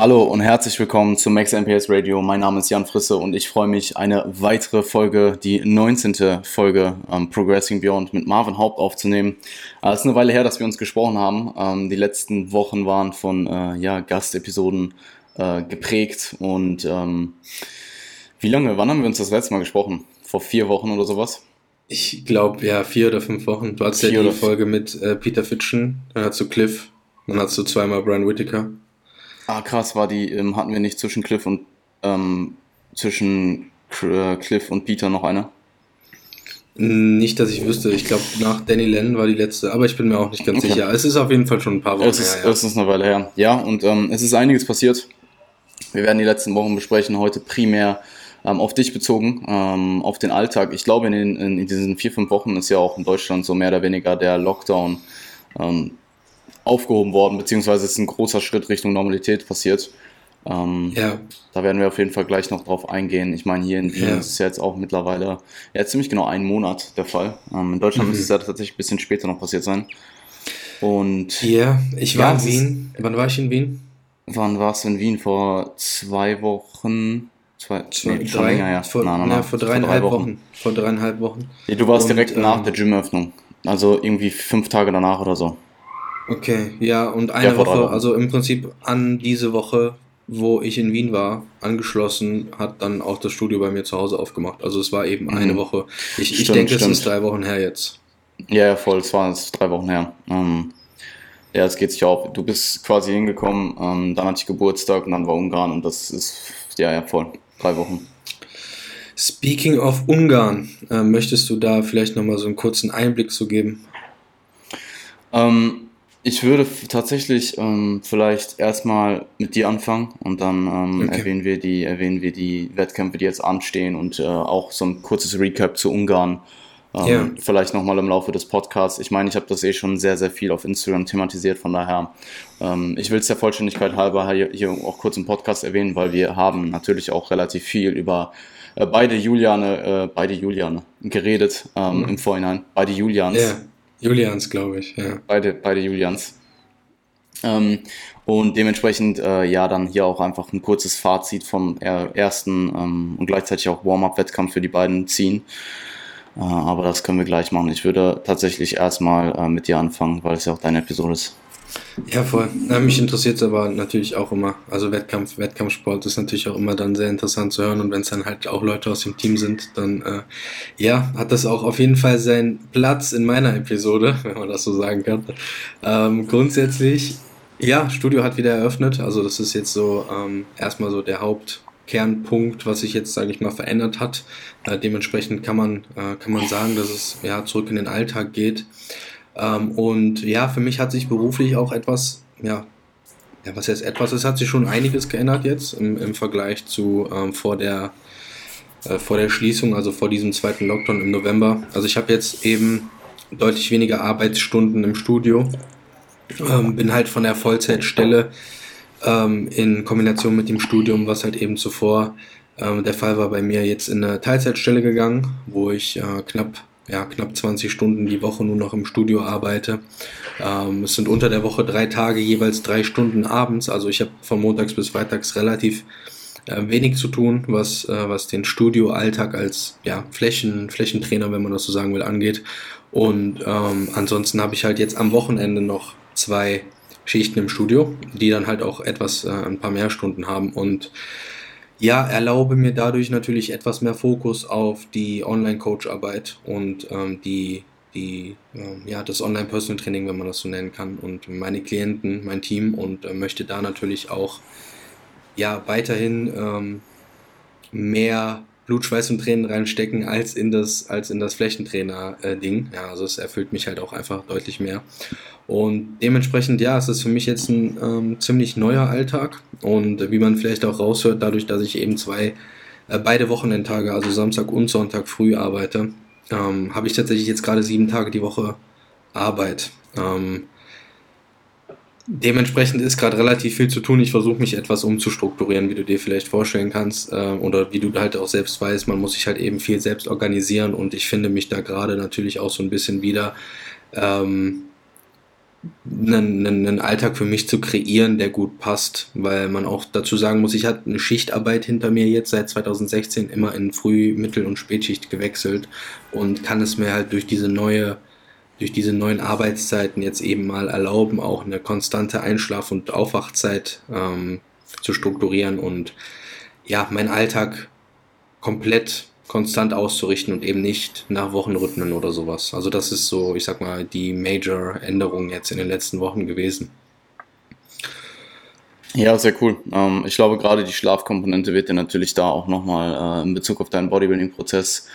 Hallo und herzlich willkommen zu Max MPS Radio. Mein Name ist Jan Frisse und ich freue mich, eine weitere Folge, die 19. Folge ähm, Progressing Beyond mit Marvin Haupt aufzunehmen. Äh, es ist eine Weile her, dass wir uns gesprochen haben. Ähm, die letzten Wochen waren von äh, ja, Gastepisoden äh, geprägt und ähm, wie lange, wann haben wir uns das letzte Mal gesprochen? Vor vier Wochen oder sowas? Ich glaube, ja, vier oder fünf Wochen. Du hattest vier ja die Folge mit äh, Peter Fitschen, dann hast du Cliff, dann hast du zweimal Brian Whittaker. Ah, krass, war die, ähm, hatten wir nicht zwischen Cliff und ähm, zwischen äh, Cliff und Peter noch eine? Nicht, dass ich wüsste. Ich glaube, nach Danny Lennon war die letzte, aber ich bin mir auch nicht ganz okay. sicher. Es ist auf jeden Fall schon ein paar Wochen es ist, her. Ja. Es ist eine Weile her. Ja, und ähm, es ist einiges passiert. Wir werden die letzten Wochen besprechen. Heute primär ähm, auf dich bezogen, ähm, auf den Alltag. Ich glaube, in, den, in diesen vier, fünf Wochen ist ja auch in Deutschland so mehr oder weniger der Lockdown ähm, aufgehoben worden, beziehungsweise ist ein großer Schritt Richtung Normalität passiert. Ähm, ja. Da werden wir auf jeden Fall gleich noch drauf eingehen. Ich meine, hier in Wien ja. ist es ja jetzt auch mittlerweile ja, ziemlich genau einen Monat der Fall. Ähm, in Deutschland mhm. müsste es ja tatsächlich ein bisschen später noch passiert sein. Und ja, ich war ja, in Wien. Wann war ich in Wien? Wann warst du in Wien? Vor zwei Wochen? Zwei, zwei nee, drei, länger, ja. Vor, nein, nein, nein, vor dreieinhalb vor drei Wochen. Wochen. Vor dreieinhalb Wochen. du warst Und, direkt ähm, nach der Gymöffnung. Also irgendwie fünf Tage danach oder so. Okay, ja, und eine ja, Woche, also im Prinzip an diese Woche, wo ich in Wien war, angeschlossen, hat dann auch das Studio bei mir zu Hause aufgemacht. Also es war eben mhm. eine Woche. Ich, stimmt, ich denke, stimmt. es ist drei Wochen her jetzt. Ja, ja voll, es war es drei Wochen her. Ähm, ja, es geht sich auch. Du bist quasi hingekommen, ähm, dann hatte ich Geburtstag und dann war Ungarn und das ist, ja, ja, voll, drei Wochen. Speaking of Ungarn, äh, möchtest du da vielleicht nochmal so einen kurzen Einblick zu geben? Ähm, ich würde tatsächlich ähm, vielleicht erstmal mit dir anfangen und dann ähm, okay. erwähnen, wir die, erwähnen wir die Wettkämpfe, die jetzt anstehen und äh, auch so ein kurzes Recap zu Ungarn. Ähm, ja. Vielleicht nochmal im Laufe des Podcasts. Ich meine, ich habe das eh schon sehr, sehr viel auf Instagram thematisiert, von daher, ähm, ich will es der Vollständigkeit halber hier, hier auch kurz im Podcast erwähnen, weil wir haben natürlich auch relativ viel über äh, beide Juliane, äh, beide Juliane geredet ähm, mhm. im Vorhinein, beide Julians. Ja Julians, glaube ich, ja. Beide, beide Julians. Ähm, und dementsprechend, äh, ja, dann hier auch einfach ein kurzes Fazit vom ersten ähm, und gleichzeitig auch Warm-up-Wettkampf für die beiden ziehen. Äh, aber das können wir gleich machen. Ich würde tatsächlich erstmal äh, mit dir anfangen, weil es ja auch deine Episode ist. Ja, voll. Ja, mich interessiert es aber natürlich auch immer. Also Wettkampf, Wettkampfsport ist natürlich auch immer dann sehr interessant zu hören und wenn es dann halt auch Leute aus dem Team sind, dann äh, ja, hat das auch auf jeden Fall seinen Platz in meiner Episode, wenn man das so sagen kann. Ähm, grundsätzlich, ja, Studio hat wieder eröffnet. Also das ist jetzt so ähm, erstmal so der Hauptkernpunkt, was sich jetzt, sage ich mal, verändert hat. Äh, dementsprechend kann man, äh, kann man sagen, dass es ja zurück in den Alltag geht. Ähm, und ja, für mich hat sich beruflich auch etwas, ja, ja, was jetzt etwas, es hat sich schon einiges geändert jetzt im, im Vergleich zu ähm, vor der äh, vor der Schließung, also vor diesem zweiten Lockdown im November. Also ich habe jetzt eben deutlich weniger Arbeitsstunden im Studio, ähm, bin halt von der Vollzeitstelle ähm, in Kombination mit dem Studium, was halt eben zuvor ähm, der Fall war bei mir, jetzt in eine Teilzeitstelle gegangen, wo ich äh, knapp ja, knapp 20 Stunden die Woche nur noch im Studio arbeite. Ähm, es sind unter der Woche drei Tage, jeweils drei Stunden abends. Also ich habe von montags bis freitags relativ äh, wenig zu tun, was, äh, was den Studioalltag als ja, Flächen, Flächentrainer, wenn man das so sagen will, angeht. Und ähm, ansonsten habe ich halt jetzt am Wochenende noch zwei Schichten im Studio, die dann halt auch etwas, äh, ein paar mehr Stunden haben. Und ja, erlaube mir dadurch natürlich etwas mehr Fokus auf die Online-Coach-Arbeit und ähm, die, die, ähm, ja, das Online-Personal-Training, wenn man das so nennen kann, und meine Klienten, mein Team und äh, möchte da natürlich auch ja, weiterhin ähm, mehr Blut, Schweiß und Tränen reinstecken als in das, als in das Flächentrainer-Ding. ja, also es erfüllt mich halt auch einfach deutlich mehr. Und dementsprechend, ja, es ist für mich jetzt ein ähm, ziemlich neuer Alltag. Und wie man vielleicht auch raushört, dadurch, dass ich eben zwei, äh, beide Wochenendtage, also Samstag und Sonntag früh arbeite, ähm, habe ich tatsächlich jetzt gerade sieben Tage die Woche Arbeit. Ähm, Dementsprechend ist gerade relativ viel zu tun. Ich versuche mich etwas umzustrukturieren, wie du dir vielleicht vorstellen kannst. Äh, oder wie du halt auch selbst weißt, man muss sich halt eben viel selbst organisieren und ich finde mich da gerade natürlich auch so ein bisschen wieder. Ähm, einen, einen Alltag für mich zu kreieren, der gut passt, weil man auch dazu sagen muss, ich hatte eine Schichtarbeit hinter mir jetzt seit 2016 immer in Früh-, Mittel- und Spätschicht gewechselt und kann es mir halt durch diese neue durch diese neuen Arbeitszeiten jetzt eben mal erlauben, auch eine konstante Einschlaf- und Aufwachzeit ähm, zu strukturieren und ja, meinen Alltag komplett konstant auszurichten und eben nicht nach Wochenrhythmen oder sowas. Also das ist so, ich sag mal, die Major-Änderung jetzt in den letzten Wochen gewesen. Ja, sehr cool. Ähm, ich glaube, gerade die Schlafkomponente wird dir natürlich da auch nochmal äh, in Bezug auf deinen Bodybuilding-Prozess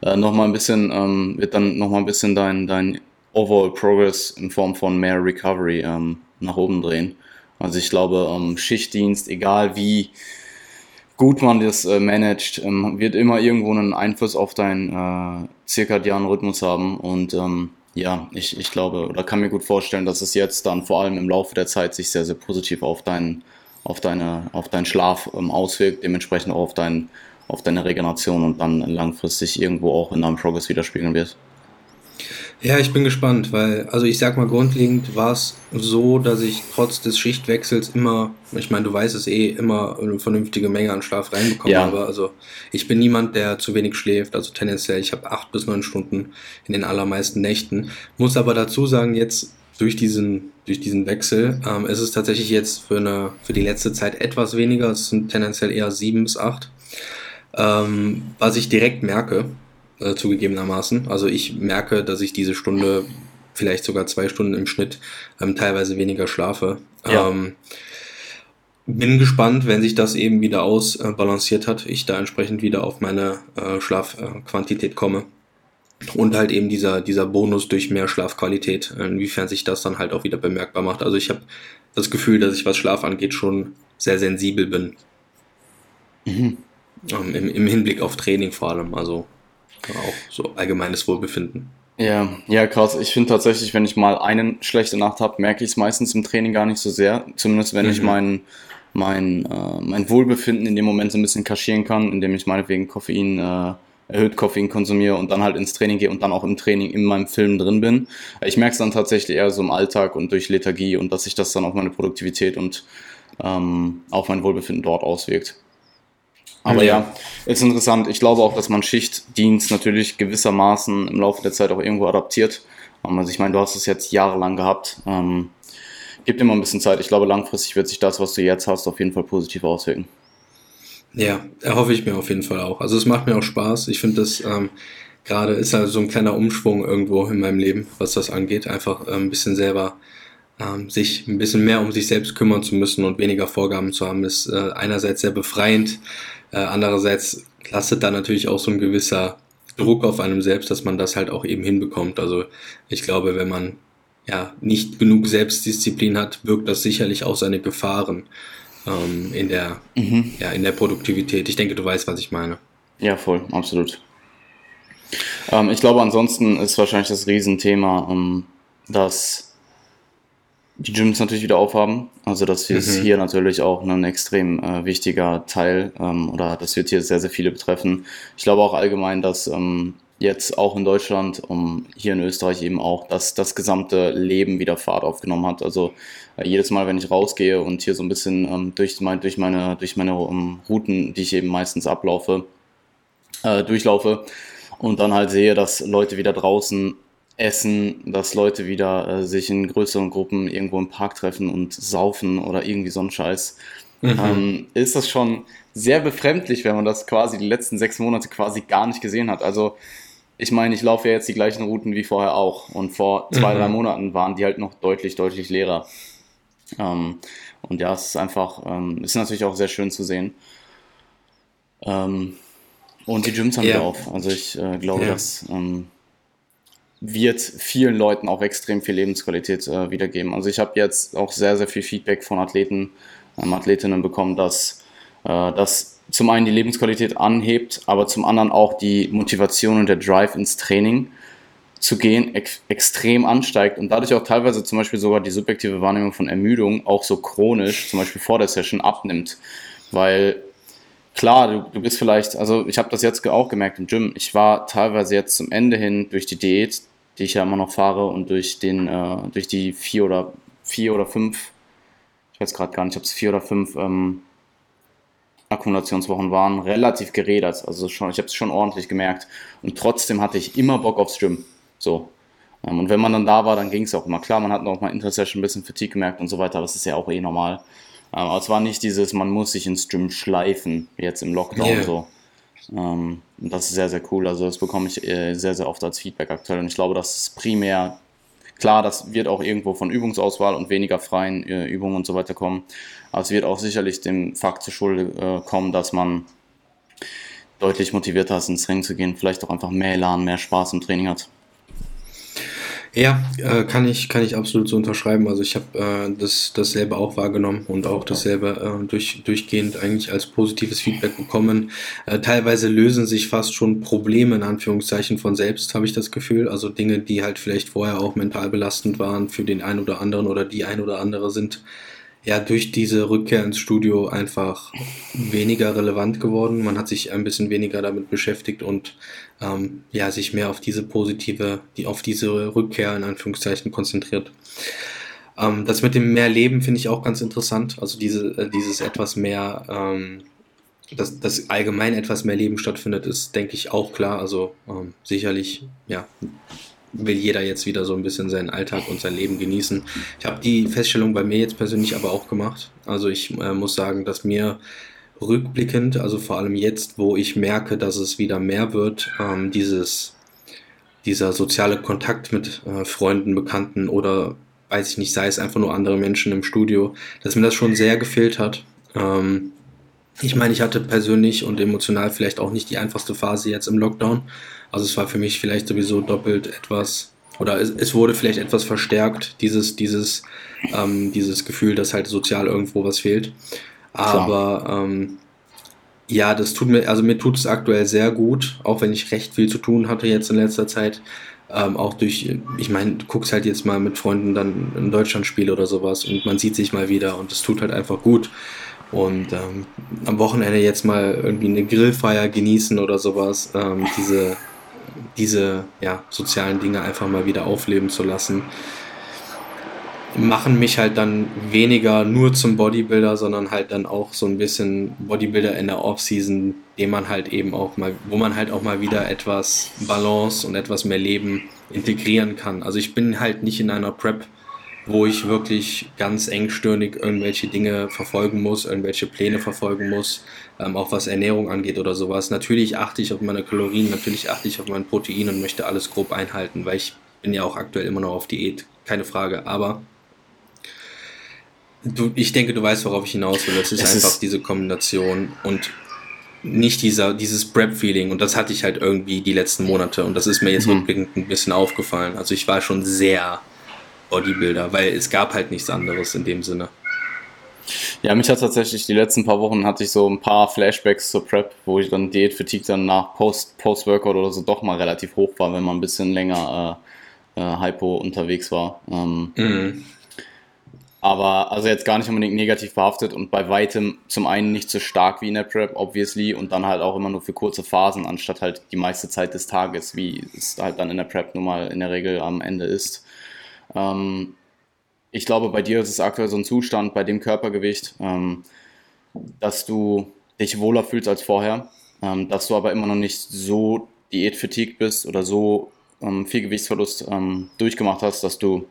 äh, nochmal ein bisschen, ähm, wird dann nochmal ein bisschen dein, dein Overall Progress in Form von mehr Recovery ähm, nach oben drehen. Also ich glaube, Schichtdienst, egal wie gut man das äh, managt, ähm, wird immer irgendwo einen Einfluss auf deinen äh, zirkadianen Rhythmus haben. Und ähm, ja, ich, ich glaube oder kann mir gut vorstellen, dass es jetzt dann vor allem im Laufe der Zeit sich sehr, sehr positiv auf deinen, auf deine, auf deinen Schlaf ähm, auswirkt, dementsprechend auch auf, dein, auf deine Regeneration und dann langfristig irgendwo auch in deinem Progress widerspiegeln wird. Ja, ich bin gespannt, weil, also ich sag mal, grundlegend war es so, dass ich trotz des Schichtwechsels immer, ich meine, du weißt es eh, immer eine vernünftige Menge an Schlaf reinbekommen ja. habe. Also ich bin niemand, der zu wenig schläft, also tendenziell, ich habe acht bis neun Stunden in den allermeisten Nächten. Muss aber dazu sagen, jetzt durch diesen, durch diesen Wechsel ähm, ist es tatsächlich jetzt für, eine, für die letzte Zeit etwas weniger, es sind tendenziell eher sieben bis acht. Ähm, was ich direkt merke, äh, zugegebenermaßen. Also ich merke, dass ich diese Stunde, vielleicht sogar zwei Stunden im Schnitt, ähm, teilweise weniger schlafe. Ja. Ähm, bin gespannt, wenn sich das eben wieder ausbalanciert hat, ich da entsprechend wieder auf meine äh, Schlafquantität komme. Und halt eben dieser, dieser Bonus durch mehr Schlafqualität, inwiefern sich das dann halt auch wieder bemerkbar macht. Also ich habe das Gefühl, dass ich, was Schlaf angeht, schon sehr sensibel bin. Mhm. Ähm, im, Im Hinblick auf Training vor allem. Also auch so allgemeines Wohlbefinden. Ja, ja, krass. Ich finde tatsächlich, wenn ich mal eine schlechte Nacht habe, merke ich es meistens im Training gar nicht so sehr. Zumindest wenn mhm. ich mein, mein, äh, mein Wohlbefinden in dem Moment so ein bisschen kaschieren kann, indem ich meinetwegen Koffein, äh, erhöht Koffein konsumiere und dann halt ins Training gehe und dann auch im Training in meinem Film drin bin. Ich merke es dann tatsächlich eher so im Alltag und durch Lethargie und dass sich das dann auf meine Produktivität und ähm, auf mein Wohlbefinden dort auswirkt. Aber ja. ja, ist interessant. Ich glaube auch, dass man Schichtdienst natürlich gewissermaßen im Laufe der Zeit auch irgendwo adaptiert. Ähm, also ich meine, du hast es jetzt jahrelang gehabt. Ähm, gibt immer ein bisschen Zeit. Ich glaube, langfristig wird sich das, was du jetzt hast, auf jeden Fall positiv auswirken. Ja, erhoffe ich mir auf jeden Fall auch. Also es macht mir auch Spaß. Ich finde das ähm, gerade ist halt so ein kleiner Umschwung irgendwo in meinem Leben, was das angeht. Einfach äh, ein bisschen selber ähm, sich ein bisschen mehr um sich selbst kümmern zu müssen und weniger Vorgaben zu haben, ist äh, einerseits sehr befreiend. Äh, andererseits lastet da natürlich auch so ein gewisser Druck auf einem selbst, dass man das halt auch eben hinbekommt. Also ich glaube, wenn man ja nicht genug Selbstdisziplin hat, wirkt das sicherlich auch seine Gefahren ähm, in der mhm. ja in der Produktivität. Ich denke, du weißt, was ich meine. Ja, voll, absolut. Ähm, ich glaube, ansonsten ist wahrscheinlich das Riesenthema, ähm, dass die Gyms natürlich wieder aufhaben. Also das ist mhm. hier natürlich auch ein extrem äh, wichtiger Teil ähm, oder das wird hier sehr, sehr viele betreffen. Ich glaube auch allgemein, dass ähm, jetzt auch in Deutschland, um hier in Österreich eben auch, dass das gesamte Leben wieder Fahrt aufgenommen hat. Also äh, jedes Mal, wenn ich rausgehe und hier so ein bisschen ähm, durch, mein, durch meine, durch meine um, Routen, die ich eben meistens ablaufe, äh, durchlaufe und dann halt sehe, dass Leute wieder draußen Essen, dass Leute wieder äh, sich in größeren Gruppen irgendwo im Park treffen und saufen oder irgendwie so ein Scheiß, mhm. ähm, ist das schon sehr befremdlich, wenn man das quasi die letzten sechs Monate quasi gar nicht gesehen hat. Also ich meine, ich laufe ja jetzt die gleichen Routen wie vorher auch und vor zwei, mhm. drei Monaten waren die halt noch deutlich, deutlich leerer. Ähm, und ja, es ist einfach, ähm, ist natürlich auch sehr schön zu sehen. Ähm, und die Gyms haben ja. wieder auf. Also ich äh, glaube, ja. dass ähm, wird vielen Leuten auch extrem viel Lebensqualität äh, wiedergeben. Also ich habe jetzt auch sehr, sehr viel Feedback von Athleten, ähm, Athletinnen bekommen, dass äh, das zum einen die Lebensqualität anhebt, aber zum anderen auch die Motivation und der Drive ins Training zu gehen ex extrem ansteigt und dadurch auch teilweise zum Beispiel sogar die subjektive Wahrnehmung von Ermüdung auch so chronisch, zum Beispiel vor der Session, abnimmt. Weil klar, du, du bist vielleicht, also ich habe das jetzt auch gemerkt im Gym, ich war teilweise jetzt zum Ende hin durch die Diät die ich ja immer noch fahre und durch den, äh, durch die vier oder vier oder fünf, ich weiß gerade gar nicht, ob es vier oder fünf ähm, Akkumulationswochen waren, relativ gerädert. Also schon, ich habe es schon ordentlich gemerkt. Und trotzdem hatte ich immer Bock aufs Gym. So. Ähm, und wenn man dann da war, dann ging es auch immer. Klar, man hat noch mal Intersession ein bisschen Fatigue gemerkt und so weiter, das ist ja auch eh normal. Ähm, aber es war nicht dieses, man muss sich ins Gym schleifen, wie jetzt im Lockdown yeah. so. Ähm, das ist sehr, sehr cool. Also das bekomme ich äh, sehr, sehr oft als Feedback aktuell. Und ich glaube, das ist primär, klar, das wird auch irgendwo von Übungsauswahl und weniger freien äh, Übungen und so weiter kommen. Aber es wird auch sicherlich dem Fakt zur Schulde äh, kommen, dass man deutlich motivierter ist, ins Ring zu gehen, vielleicht auch einfach mehr Elan, mehr Spaß im Training hat. Ja, äh, kann ich kann ich absolut so unterschreiben. Also ich habe äh, das dasselbe auch wahrgenommen und auch dasselbe äh, durch, durchgehend eigentlich als positives Feedback bekommen. Äh, teilweise lösen sich fast schon Probleme in Anführungszeichen von selbst, habe ich das Gefühl. Also Dinge, die halt vielleicht vorher auch mental belastend waren für den einen oder anderen oder die ein oder andere sind ja durch diese Rückkehr ins Studio einfach weniger relevant geworden. Man hat sich ein bisschen weniger damit beschäftigt und ähm, ja sich mehr auf diese positive, die auf diese Rückkehr in Anführungszeichen konzentriert. Ähm, das mit dem mehr Leben finde ich auch ganz interessant. Also diese, äh, dieses etwas mehr, ähm, dass, dass allgemein etwas mehr Leben stattfindet, ist denke ich auch klar. Also ähm, sicherlich ja will jeder jetzt wieder so ein bisschen seinen Alltag und sein Leben genießen. Ich habe die Feststellung bei mir jetzt persönlich aber auch gemacht. Also ich äh, muss sagen, dass mir rückblickend, also vor allem jetzt, wo ich merke, dass es wieder mehr wird, ähm, dieses, dieser soziale Kontakt mit äh, Freunden, Bekannten oder weiß ich nicht, sei es einfach nur andere Menschen im Studio, dass mir das schon sehr gefehlt hat. Ähm, ich meine, ich hatte persönlich und emotional vielleicht auch nicht die einfachste Phase jetzt im Lockdown. Also es war für mich vielleicht sowieso doppelt etwas, oder es, es wurde vielleicht etwas verstärkt, dieses, dieses, ähm, dieses Gefühl, dass halt sozial irgendwo was fehlt. Aber ähm, ja, das tut mir, also mir tut es aktuell sehr gut, auch wenn ich recht viel zu tun hatte jetzt in letzter Zeit. Ähm, auch durch, ich meine, du guckst halt jetzt mal mit Freunden dann in Deutschland Spiele oder sowas und man sieht sich mal wieder und es tut halt einfach gut. Und ähm, am Wochenende jetzt mal irgendwie eine Grillfeier genießen oder sowas, ähm, diese, diese ja, sozialen Dinge einfach mal wieder aufleben zu lassen, machen mich halt dann weniger nur zum Bodybuilder, sondern halt dann auch so ein bisschen Bodybuilder in der Offseason, dem man halt eben auch mal, wo man halt auch mal wieder etwas Balance und etwas mehr Leben integrieren kann. Also ich bin halt nicht in einer Prep wo ich wirklich ganz engstirnig irgendwelche Dinge verfolgen muss, irgendwelche Pläne verfolgen muss, ähm, auch was Ernährung angeht oder sowas. Natürlich achte ich auf meine Kalorien, natürlich achte ich auf mein Protein und möchte alles grob einhalten, weil ich bin ja auch aktuell immer noch auf Diät, keine Frage. Aber du, ich denke, du weißt, worauf ich hinaus will. Es ist es einfach ist diese Kombination und nicht dieser, dieses Prep-Feeling und das hatte ich halt irgendwie die letzten Monate und das ist mir jetzt mhm. rückblickend ein bisschen aufgefallen. Also ich war schon sehr Bodybuilder, weil es gab halt nichts anderes in dem Sinne. Ja, mich hat tatsächlich die letzten paar Wochen hatte ich so ein paar Flashbacks zur Prep, wo ich dann Diätfatigue dann nach Post, Post-Workout oder so doch mal relativ hoch war, wenn man ein bisschen länger äh, äh, Hypo unterwegs war. Ähm, mhm. Aber also jetzt gar nicht unbedingt negativ behaftet und bei weitem zum einen nicht so stark wie in der Prep, obviously, und dann halt auch immer nur für kurze Phasen, anstatt halt die meiste Zeit des Tages, wie es halt dann in der Prep nun mal in der Regel am Ende ist. Ähm, ich glaube, bei dir ist es aktuell so ein Zustand bei dem Körpergewicht, ähm, dass du dich wohler fühlst als vorher, ähm, dass du aber immer noch nicht so diätfatigued bist oder so ähm, viel Gewichtsverlust ähm, durchgemacht hast, dass du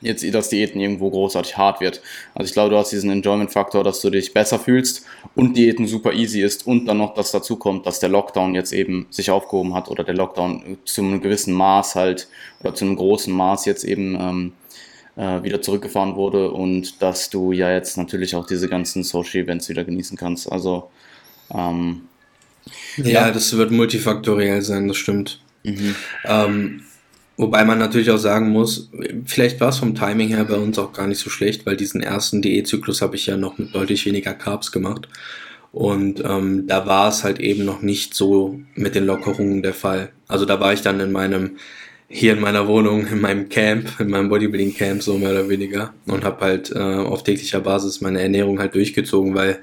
jetzt das Diäten irgendwo großartig hart wird. Also ich glaube, du hast diesen Enjoyment-Faktor, dass du dich besser fühlst und Diäten super easy ist und dann noch das dazu kommt, dass der Lockdown jetzt eben sich aufgehoben hat oder der Lockdown zu einem gewissen Maß halt oder zu einem großen Maß jetzt eben ähm, äh, wieder zurückgefahren wurde und dass du ja jetzt natürlich auch diese ganzen Social Events wieder genießen kannst. Also ähm, ja, ja, das wird multifaktoriell sein, das stimmt. Mhm. Ähm, Wobei man natürlich auch sagen muss, vielleicht war es vom Timing her bei uns auch gar nicht so schlecht, weil diesen ersten DE-Zyklus habe ich ja noch mit deutlich weniger Carbs gemacht. Und ähm, da war es halt eben noch nicht so mit den Lockerungen der Fall. Also da war ich dann in meinem, hier in meiner Wohnung, in meinem Camp, in meinem Bodybuilding-Camp so mehr oder weniger und habe halt äh, auf täglicher Basis meine Ernährung halt durchgezogen, weil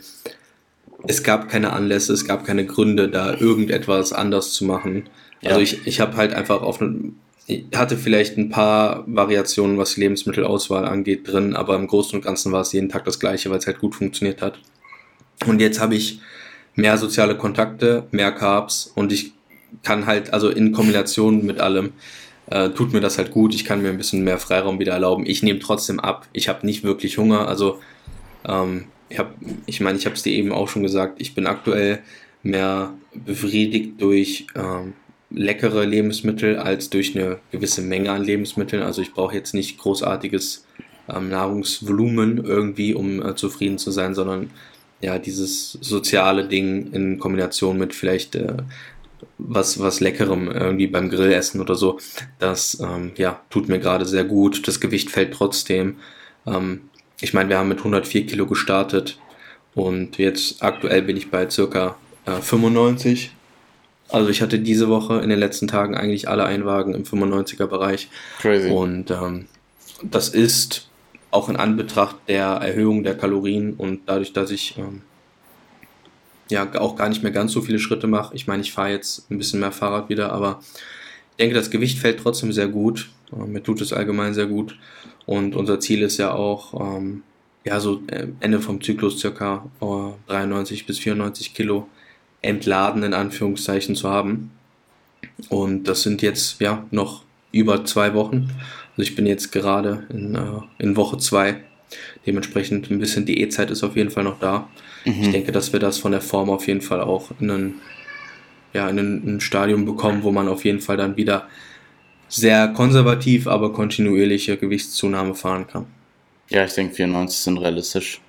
es gab keine Anlässe, es gab keine Gründe, da irgendetwas anders zu machen. Ja. Also ich, ich habe halt einfach auf hatte vielleicht ein paar Variationen, was die Lebensmittelauswahl angeht, drin, aber im Großen und Ganzen war es jeden Tag das gleiche, weil es halt gut funktioniert hat. Und jetzt habe ich mehr soziale Kontakte, mehr Carbs und ich kann halt, also in Kombination mit allem, äh, tut mir das halt gut. Ich kann mir ein bisschen mehr Freiraum wieder erlauben. Ich nehme trotzdem ab. Ich habe nicht wirklich Hunger. Also ähm, ich habe, ich meine, ich habe es dir eben auch schon gesagt. Ich bin aktuell mehr befriedigt durch ähm, leckere Lebensmittel als durch eine gewisse Menge an Lebensmitteln. Also ich brauche jetzt nicht großartiges ähm, Nahrungsvolumen irgendwie, um äh, zufrieden zu sein, sondern ja, dieses soziale Ding in Kombination mit vielleicht äh, was, was Leckerem irgendwie beim Grillessen oder so, das ähm, ja, tut mir gerade sehr gut. Das Gewicht fällt trotzdem. Ähm, ich meine, wir haben mit 104 Kilo gestartet und jetzt aktuell bin ich bei circa äh, 95 also ich hatte diese Woche in den letzten Tagen eigentlich alle Einwagen im 95er Bereich. Crazy. Und ähm, das ist auch in Anbetracht der Erhöhung der Kalorien und dadurch, dass ich ähm, ja auch gar nicht mehr ganz so viele Schritte mache. Ich meine, ich fahre jetzt ein bisschen mehr Fahrrad wieder, aber ich denke, das Gewicht fällt trotzdem sehr gut. Äh, mir tut es allgemein sehr gut. Und unser Ziel ist ja auch, ähm, ja, so äh, Ende vom Zyklus circa äh, 93 bis 94 Kilo entladen in Anführungszeichen zu haben. Und das sind jetzt ja noch über zwei Wochen. Also ich bin jetzt gerade in, äh, in Woche zwei. Dementsprechend ein bisschen Diätzeit ist auf jeden Fall noch da. Mhm. Ich denke, dass wir das von der Form auf jeden Fall auch in ein, ja, in ein Stadium bekommen, wo man auf jeden Fall dann wieder sehr konservativ, aber kontinuierliche Gewichtszunahme fahren kann. Ja, ich denke 94 sind realistisch.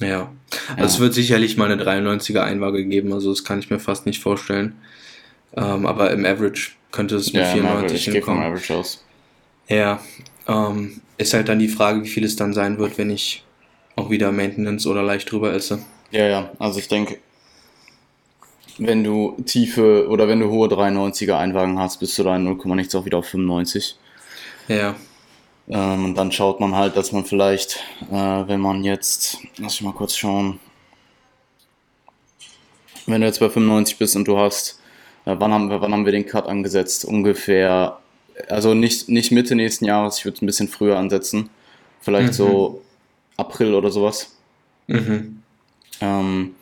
Ja, also ja. es wird sicherlich mal eine 93er Einwaage geben, also das kann ich mir fast nicht vorstellen. Ähm, aber im Average könnte es mit ja, 94 ich hinkommen. Vom Average aus. Ja, ähm, ist halt dann die Frage, wie viel es dann sein wird, wenn ich auch wieder Maintenance oder leicht drüber esse. Ja, ja, also ich denke, wenn du tiefe oder wenn du hohe 93er Einwagen hast, bist du da in 0, nichts auch wieder auf 95. Ja. Ähm, und dann schaut man halt, dass man vielleicht, äh, wenn man jetzt, lass ich mal kurz schauen, wenn du jetzt bei 95 bist und du hast, äh, wann, haben wir, wann haben wir den Cut angesetzt? Ungefähr, also nicht, nicht Mitte nächsten Jahres, ich würde es ein bisschen früher ansetzen. Vielleicht mhm. so April oder sowas. Mhm. Ähm,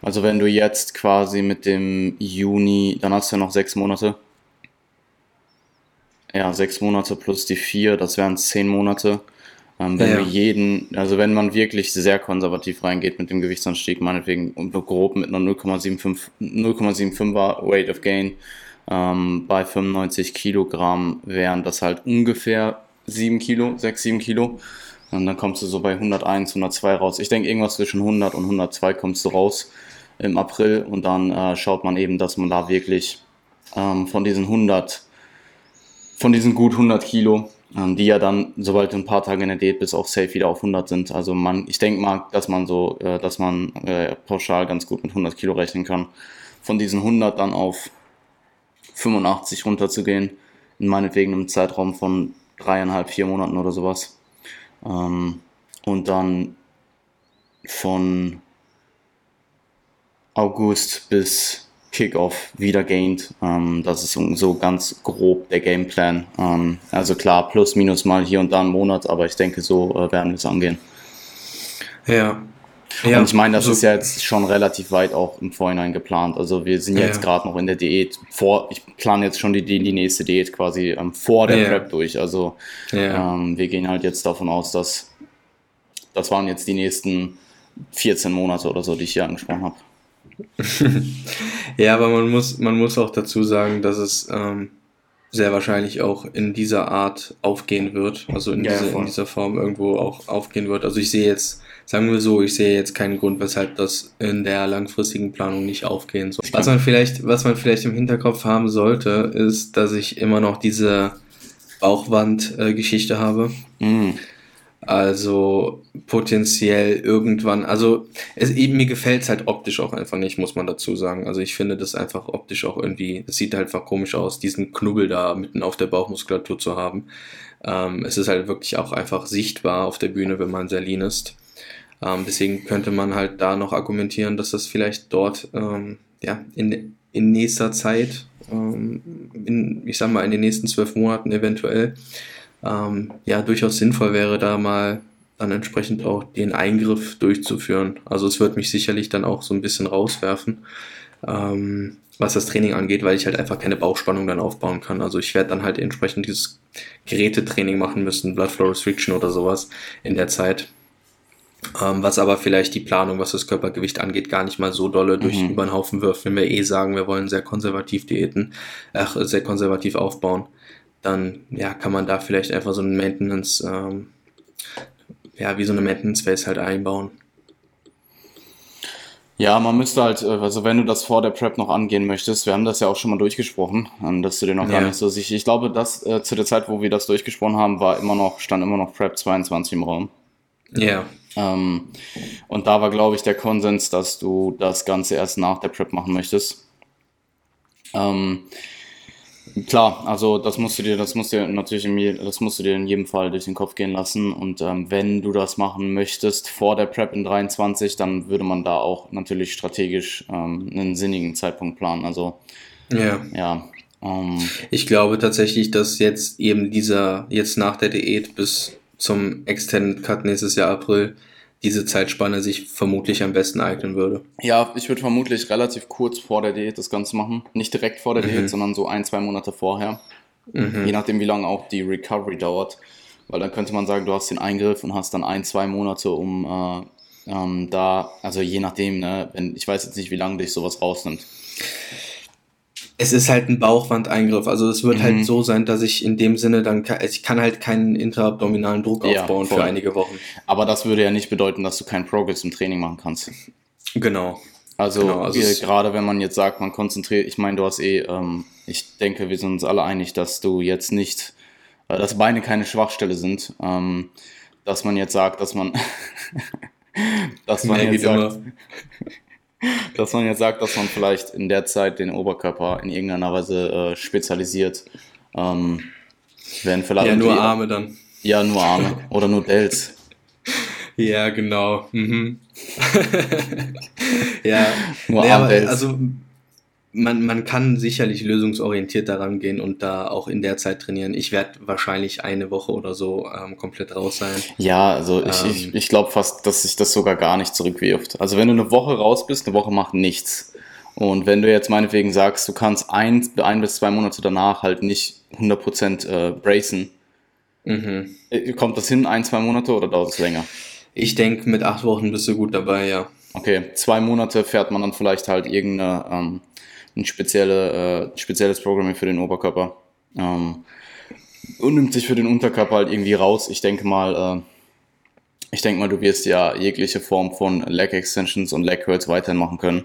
also wenn du jetzt quasi mit dem Juni, dann hast du ja noch sechs Monate ja, sechs Monate plus die vier, das wären zehn Monate. Ähm, wenn ja, wir jeden, also wenn man wirklich sehr konservativ reingeht mit dem Gewichtsanstieg, meinetwegen und grob mit einer 0,75, 0,75er Weight of Gain ähm, bei 95 Kilogramm wären das halt ungefähr 7 Kilo, 6, 7 Kilo. Und dann kommst du so bei 101, 102 raus. Ich denke, irgendwas zwischen 100 und 102 kommst du raus im April und dann äh, schaut man eben, dass man da wirklich ähm, von diesen 100 von diesen gut 100 Kilo, ähm, die ja dann, sobald du ein paar Tage in der Diät bist, auch safe wieder auf 100 sind. Also man, ich denke mal, dass man so, äh, dass man äh, pauschal ganz gut mit 100 Kilo rechnen kann. Von diesen 100 dann auf 85 runterzugehen, in meinetwegen einem Zeitraum von dreieinhalb, vier Monaten oder sowas. Ähm, und dann von August bis Kickoff wieder gained. Ähm, das ist so ganz grob der Gameplan. Ähm, also klar, plus minus mal hier und da einen Monat, aber ich denke, so äh, werden wir es angehen. Ja. ja. Und ich meine, das also, ist ja jetzt schon relativ weit auch im Vorhinein geplant. Also wir sind ja. jetzt gerade noch in der Diät vor, ich plane jetzt schon die, die, die nächste Diät quasi ähm, vor der ja. Prep durch. Also ähm, wir gehen halt jetzt davon aus, dass das waren jetzt die nächsten 14 Monate oder so, die ich hier angesprochen habe. ja, aber man muss, man muss auch dazu sagen, dass es ähm, sehr wahrscheinlich auch in dieser Art aufgehen wird, also in, ja, diese, in dieser Form irgendwo auch aufgehen wird. Also ich sehe jetzt, sagen wir so, ich sehe jetzt keinen Grund, weshalb das in der langfristigen Planung nicht aufgehen soll. Was man vielleicht, was man vielleicht im Hinterkopf haben sollte, ist, dass ich immer noch diese Bauchwand-Geschichte habe. Mm. Also potenziell irgendwann, also es, eben, mir gefällt es halt optisch auch einfach nicht, muss man dazu sagen. Also ich finde das einfach optisch auch irgendwie, es sieht halt einfach komisch aus, diesen Knubbel da mitten auf der Bauchmuskulatur zu haben. Ähm, es ist halt wirklich auch einfach sichtbar auf der Bühne, wenn man sehr lean ist. Ähm, deswegen könnte man halt da noch argumentieren, dass das vielleicht dort ähm, ja, in, in nächster Zeit ähm, in, ich sag mal, in den nächsten zwölf Monaten eventuell, ähm, ja, durchaus sinnvoll wäre, da mal dann entsprechend auch den Eingriff durchzuführen. Also es wird mich sicherlich dann auch so ein bisschen rauswerfen, ähm, was das Training angeht, weil ich halt einfach keine Bauchspannung dann aufbauen kann. Also ich werde dann halt entsprechend dieses Gerätetraining machen müssen, Blood Flow Restriction oder sowas in der Zeit. Ähm, was aber vielleicht die Planung, was das Körpergewicht angeht, gar nicht mal so dolle durch mhm. über den Haufen wirft. Wenn wir eh sagen, wir wollen sehr konservativ Diäten, äh, sehr konservativ aufbauen, dann ja, kann man da vielleicht einfach so ein Maintenance, ähm, ja, wie so eine Maintenance Phase halt einbauen. Ja, man müsste halt, äh, also wenn du das vor der Prep noch angehen möchtest, wir haben das ja auch schon mal durchgesprochen, dass du dir noch ja. gar nicht so sicher. Ich glaube, dass äh, zu der Zeit, wo wir das durchgesprochen haben, war immer noch, stand immer noch Prep 22 im Raum. Ja. Ähm, und da war, glaube ich, der Konsens, dass du das Ganze erst nach der Prep machen möchtest. Ähm, klar, also das musst du dir, das musst du natürlich in, das musst du dir in jedem Fall durch den Kopf gehen lassen. Und ähm, wenn du das machen möchtest vor der Prep in 23, dann würde man da auch natürlich strategisch ähm, einen sinnigen Zeitpunkt planen. Also ja. ja ähm, ich glaube tatsächlich, dass jetzt eben dieser, jetzt nach der Diät bis zum Extended Cut nächstes Jahr April diese Zeitspanne sich vermutlich am besten eignen würde. Ja, ich würde vermutlich relativ kurz vor der Diät das Ganze machen. Nicht direkt vor der mhm. Diät, sondern so ein, zwei Monate vorher. Mhm. Je nachdem, wie lange auch die Recovery dauert. Weil dann könnte man sagen, du hast den Eingriff und hast dann ein, zwei Monate, um äh, ähm, da, also je nachdem, ne, wenn, ich weiß jetzt nicht, wie lange dich sowas rausnimmt es ist halt ein Bauchwandeingriff. Also es wird halt mhm. halt so sein, dass ich in dem Sinne dann, ich kann halt keinen intraabdominalen Druck ja, aufbauen voll. für einige Wochen. Aber das würde ja nicht bedeuten, dass du keinen Progress im Training machen kannst. Genau. Also, genau, also gerade wenn man jetzt sagt, man konzentriert, ich meine, du hast eh, ähm, ich denke, wir sind uns alle einig, dass du jetzt nicht, äh, dass Beine keine Schwachstelle sind, ähm, dass man jetzt sagt, dass man, dass man nee, jetzt sagt, dass man jetzt sagt, dass man vielleicht in der Zeit den Oberkörper in irgendeiner Weise äh, spezialisiert. Ähm, wenn vielleicht ja, nur Arme dann. Ja, nur Arme oder nur Delts. Ja, genau. Mhm. ja, nur nee, Armdelts. Also man, man kann sicherlich lösungsorientiert daran gehen und da auch in der Zeit trainieren. Ich werde wahrscheinlich eine Woche oder so ähm, komplett raus sein. Ja, also ähm, ich, ich, ich glaube fast, dass sich das sogar gar nicht zurückwirft. Also wenn du eine Woche raus bist, eine Woche macht nichts. Und wenn du jetzt meinetwegen sagst, du kannst ein, ein bis zwei Monate danach halt nicht 100% äh, bracen, mhm. Äh, kommt das hin, ein, zwei Monate oder dauert es länger? Ich denke, mit acht Wochen bist du gut dabei, ja. Okay, zwei Monate fährt man dann vielleicht halt irgendeine... Ähm, ein spezielle, äh, spezielles Programming für den Oberkörper. Ähm, und nimmt sich für den Unterkörper halt irgendwie raus. Ich denke mal, äh, ich denke mal, du wirst ja jegliche Form von Leg Extensions und Leg Curls weiterhin machen können.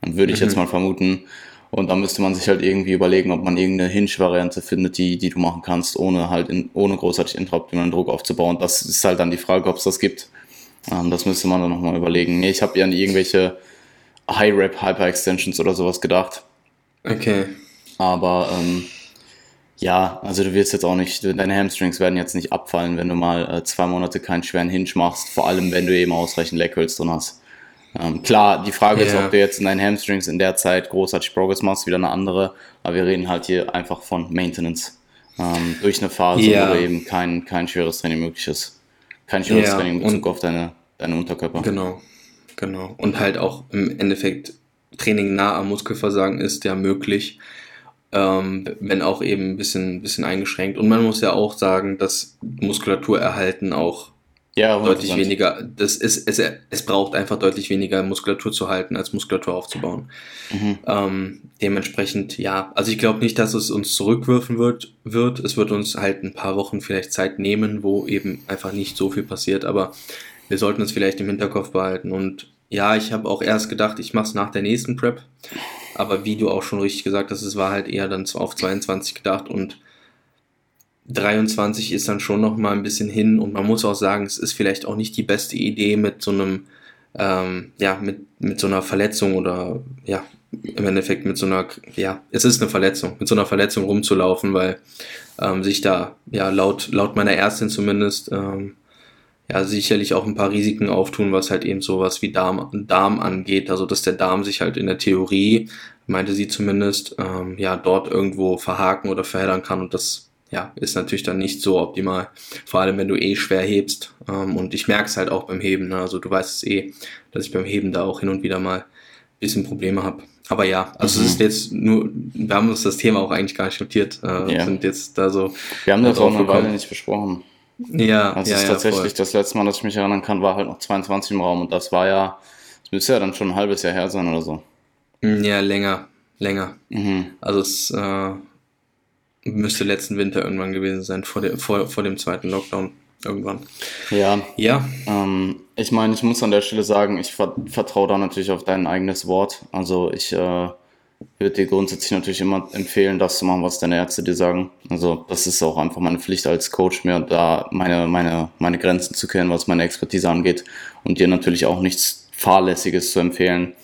Dann würde ich mhm. jetzt mal vermuten. Und dann müsste man sich halt irgendwie überlegen, ob man irgendeine Hinge-Variante findet, die, die du machen kannst, ohne halt in, ohne großartig intraoptimalen Druck aufzubauen. Das ist halt dann die Frage, ob es das gibt. Ähm, das müsste man dann nochmal überlegen. Nee, ich habe ja irgendwelche High-Rap Hyper-Extensions oder sowas gedacht. Okay. Aber ähm, ja, also du wirst jetzt auch nicht, deine Hamstrings werden jetzt nicht abfallen, wenn du mal äh, zwei Monate keinen schweren Hinge machst, vor allem wenn du eben ausreichend Leg Curls drin hast. Ähm, klar, die Frage yeah. ist, ob du jetzt in deinen Hamstrings in der Zeit großartig Progress machst, wieder eine andere, aber wir reden halt hier einfach von Maintenance. Ähm, durch eine Phase, yeah. wo eben kein, kein schweres Training möglich ist. Kein schweres yeah. Training in Bezug Und auf deine, deine Unterkörper. Genau. Genau. Und halt auch im Endeffekt Training nah am Muskelversagen ist ja möglich, ähm, wenn auch eben ein bisschen, bisschen eingeschränkt. Und man muss ja auch sagen, dass Muskulatur erhalten auch ja, deutlich weniger, das ist, es, es braucht einfach deutlich weniger Muskulatur zu halten, als Muskulatur aufzubauen. Mhm. Ähm, dementsprechend, ja, also ich glaube nicht, dass es uns zurückwürfen wird, wird. Es wird uns halt ein paar Wochen vielleicht Zeit nehmen, wo eben einfach nicht so viel passiert, aber wir sollten es vielleicht im Hinterkopf behalten. Und ja, ich habe auch erst gedacht, ich mache es nach der nächsten Prep. Aber wie du auch schon richtig gesagt hast, es war halt eher dann auf 22 gedacht und 23 ist dann schon noch mal ein bisschen hin und man muss auch sagen, es ist vielleicht auch nicht die beste Idee mit so einem, ähm, ja, mit, mit so einer Verletzung oder ja, im Endeffekt mit so einer, ja, es ist eine Verletzung, mit so einer Verletzung rumzulaufen, weil ähm, sich da, ja, laut, laut meiner Ärztin zumindest, ähm, ja sicherlich auch ein paar Risiken auftun, was halt eben sowas wie Darm, Darm angeht. Also dass der Darm sich halt in der Theorie, meinte sie zumindest, ähm, ja dort irgendwo verhaken oder verheddern kann und das ja, ist natürlich dann nicht so optimal. Vor allem, wenn du eh schwer hebst. Ähm, und ich merke es halt auch beim Heben. Ne? Also du weißt es eh, dass ich beim Heben da auch hin und wieder mal ein bisschen Probleme habe. Aber ja, also mhm. es ist jetzt nur, wir haben uns das Thema auch eigentlich gar nicht notiert. Äh, ja. sind jetzt da so. Wir haben das auch eine Weile nicht besprochen. Ja, also ja, ist ja, tatsächlich voll. das letzte Mal, dass ich mich erinnern kann, war halt noch 22 im Raum und das war ja, das müsste ja dann schon ein halbes Jahr her sein oder so. Mm, ja, länger, länger. Mhm. Also es äh, müsste letzten Winter irgendwann gewesen sein, vor, der, vor, vor dem zweiten Lockdown irgendwann. Ja. Ja. Ähm, ich meine, ich muss an der Stelle sagen, ich vertraue da natürlich auf dein eigenes Wort. Also ich äh, würde dir grundsätzlich natürlich immer empfehlen, das zu machen, was deine Ärzte dir sagen. Also das ist auch einfach meine Pflicht als Coach, mir da meine, meine, meine Grenzen zu kennen, was meine Expertise angeht und dir natürlich auch nichts Fahrlässiges zu empfehlen.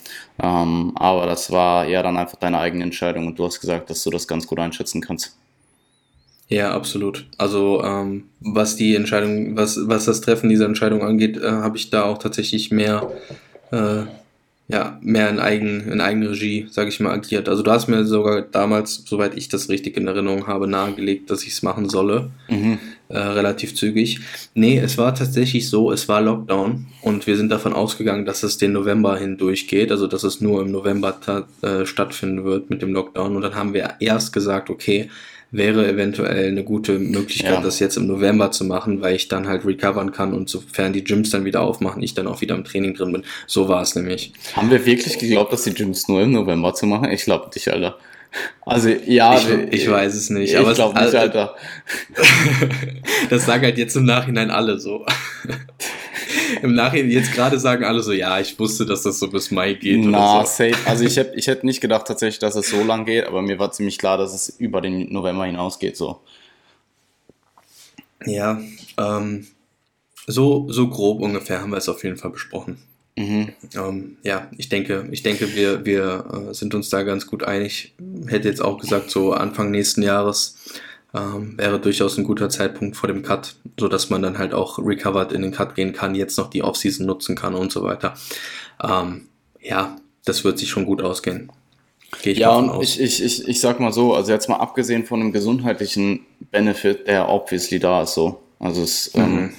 Ähm, aber das war ja dann einfach deine eigene Entscheidung und du hast gesagt, dass du das ganz gut einschätzen kannst. Ja, absolut. Also ähm, was die Entscheidung, was, was das Treffen dieser Entscheidung angeht, äh, habe ich da auch tatsächlich mehr, äh, ja, mehr in, Eigen, in Eigenregie, sage ich mal, agiert. Also du hast mir sogar damals, soweit ich das richtig in Erinnerung habe, nahegelegt, dass ich es machen solle. Mhm. Äh, relativ zügig. Nee, es war tatsächlich so, es war Lockdown und wir sind davon ausgegangen, dass es den November hindurch also dass es nur im November äh, stattfinden wird mit dem Lockdown. Und dann haben wir erst gesagt, okay, wäre eventuell eine gute Möglichkeit, ja. das jetzt im November zu machen, weil ich dann halt recovern kann und sofern die Gyms dann wieder aufmachen, ich dann auch wieder im Training drin bin. So war es nämlich. Haben wir wirklich geglaubt, dass die Gyms nur im November zu machen? Ich glaube dich, Alter. Also ja, ich, ich weiß es nicht. Ich glaube nicht, Alter. das sagen halt jetzt im Nachhinein alle so. Im Nachhinein, jetzt gerade sagen alle so, ja, ich wusste, dass das so bis Mai geht. Na, so. safe. Also ich, hätte ich hätte nicht gedacht tatsächlich, dass es so lang geht, aber mir war ziemlich klar, dass es über den November hinausgeht. So. Ja, ähm, so, so grob ungefähr haben wir es auf jeden Fall besprochen. Mhm. Ähm, ja, ich denke, ich denke, wir, wir äh, sind uns da ganz gut einig. Hätte jetzt auch gesagt, so Anfang nächsten Jahres ähm, wäre durchaus ein guter Zeitpunkt vor dem Cut, so dass man dann halt auch recovered in den Cut gehen kann, jetzt noch die Offseason nutzen kann und so weiter. Ähm, ja, das wird sich schon gut ausgehen. Ich ja, und aus. ich, ich, ich, ich sag mal so, also jetzt mal abgesehen von dem gesundheitlichen Benefit, der obviously da ist so. Also es, ähm, mhm. ähm,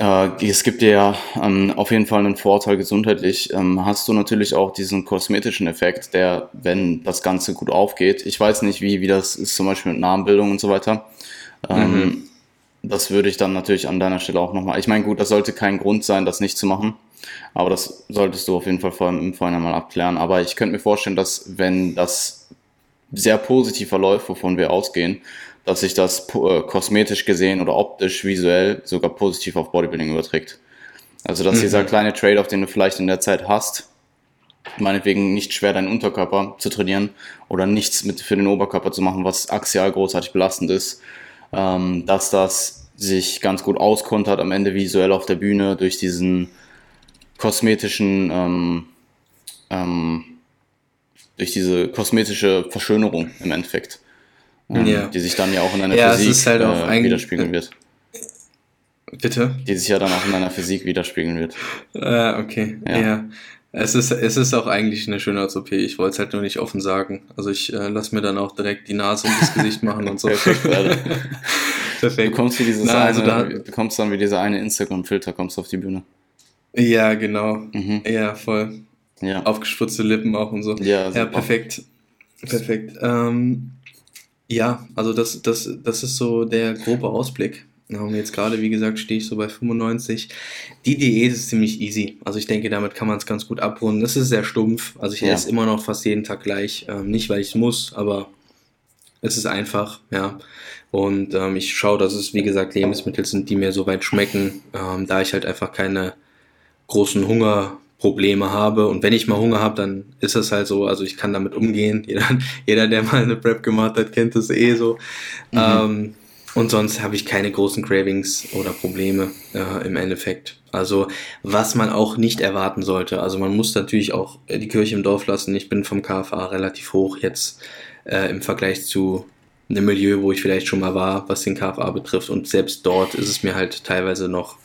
äh, es gibt dir ja ähm, auf jeden Fall einen Vorteil gesundheitlich. Ähm, hast du natürlich auch diesen kosmetischen Effekt, der, wenn das Ganze gut aufgeht, ich weiß nicht, wie, wie das ist, zum Beispiel mit Namenbildung und so weiter. Ähm, mhm. Das würde ich dann natürlich an deiner Stelle auch nochmal. Ich meine, gut, das sollte kein Grund sein, das nicht zu machen. Aber das solltest du auf jeden Fall vor, im Vorhinein mal abklären. Aber ich könnte mir vorstellen, dass wenn das sehr positiv verläuft, wovon wir ausgehen, dass sich das äh, kosmetisch gesehen oder optisch, visuell sogar positiv auf Bodybuilding überträgt. Also, dass mhm. dieser kleine Trade-off, den du vielleicht in der Zeit hast, meinetwegen nicht schwer deinen Unterkörper zu trainieren oder nichts mit für den Oberkörper zu machen, was axial großartig belastend ist, ähm, dass das sich ganz gut auskontert am Ende visuell auf der Bühne durch diesen kosmetischen, ähm, ähm, durch diese kosmetische Verschönerung im Endeffekt ja. die sich dann ja auch in einer ja, Physik halt äh, widerspiegeln wird. Bitte? Die sich ja dann auch in einer Physik widerspiegeln wird. Ah, okay. Ja. ja. Es ist, es ist auch eigentlich eine schöne OP. Ich wollte es halt nur nicht offen sagen. Also ich äh, lasse mir dann auch direkt die Nase und das Gesicht machen und so. Perfekt, Alter. Perfekt. Bekommst du dieses Na, also eine, da, bekommst dann wie dieser eine Instagram-Filter, kommst du auf die Bühne. Ja, genau. Mhm. Ja, voll. Ja. Aufgespritzte Lippen auch und so. Ja, ja perfekt. Perfekt. Ähm, ja, also das, das, das ist so der grobe Ausblick. Und jetzt gerade, wie gesagt, stehe ich so bei 95. Die Diät ist ziemlich easy. Also ich denke, damit kann man es ganz gut abrunden. Das ist sehr stumpf. Also ich ja. esse immer noch fast jeden Tag gleich. Ähm, nicht, weil ich es muss, aber es ist einfach, ja. Und ähm, ich schaue, dass es, wie gesagt, Lebensmittel sind, die mir soweit schmecken, ähm, da ich halt einfach keine großen Hunger Probleme habe. Und wenn ich mal Hunger habe, dann ist das halt so. Also ich kann damit umgehen. Jeder, jeder der mal eine Prep gemacht hat, kennt das eh so. Mhm. Ähm, und sonst habe ich keine großen Cravings oder Probleme äh, im Endeffekt. Also was man auch nicht erwarten sollte. Also man muss natürlich auch die Kirche im Dorf lassen. Ich bin vom KFA relativ hoch jetzt äh, im Vergleich zu einem Milieu, wo ich vielleicht schon mal war, was den KFA betrifft. Und selbst dort ist es mir halt teilweise noch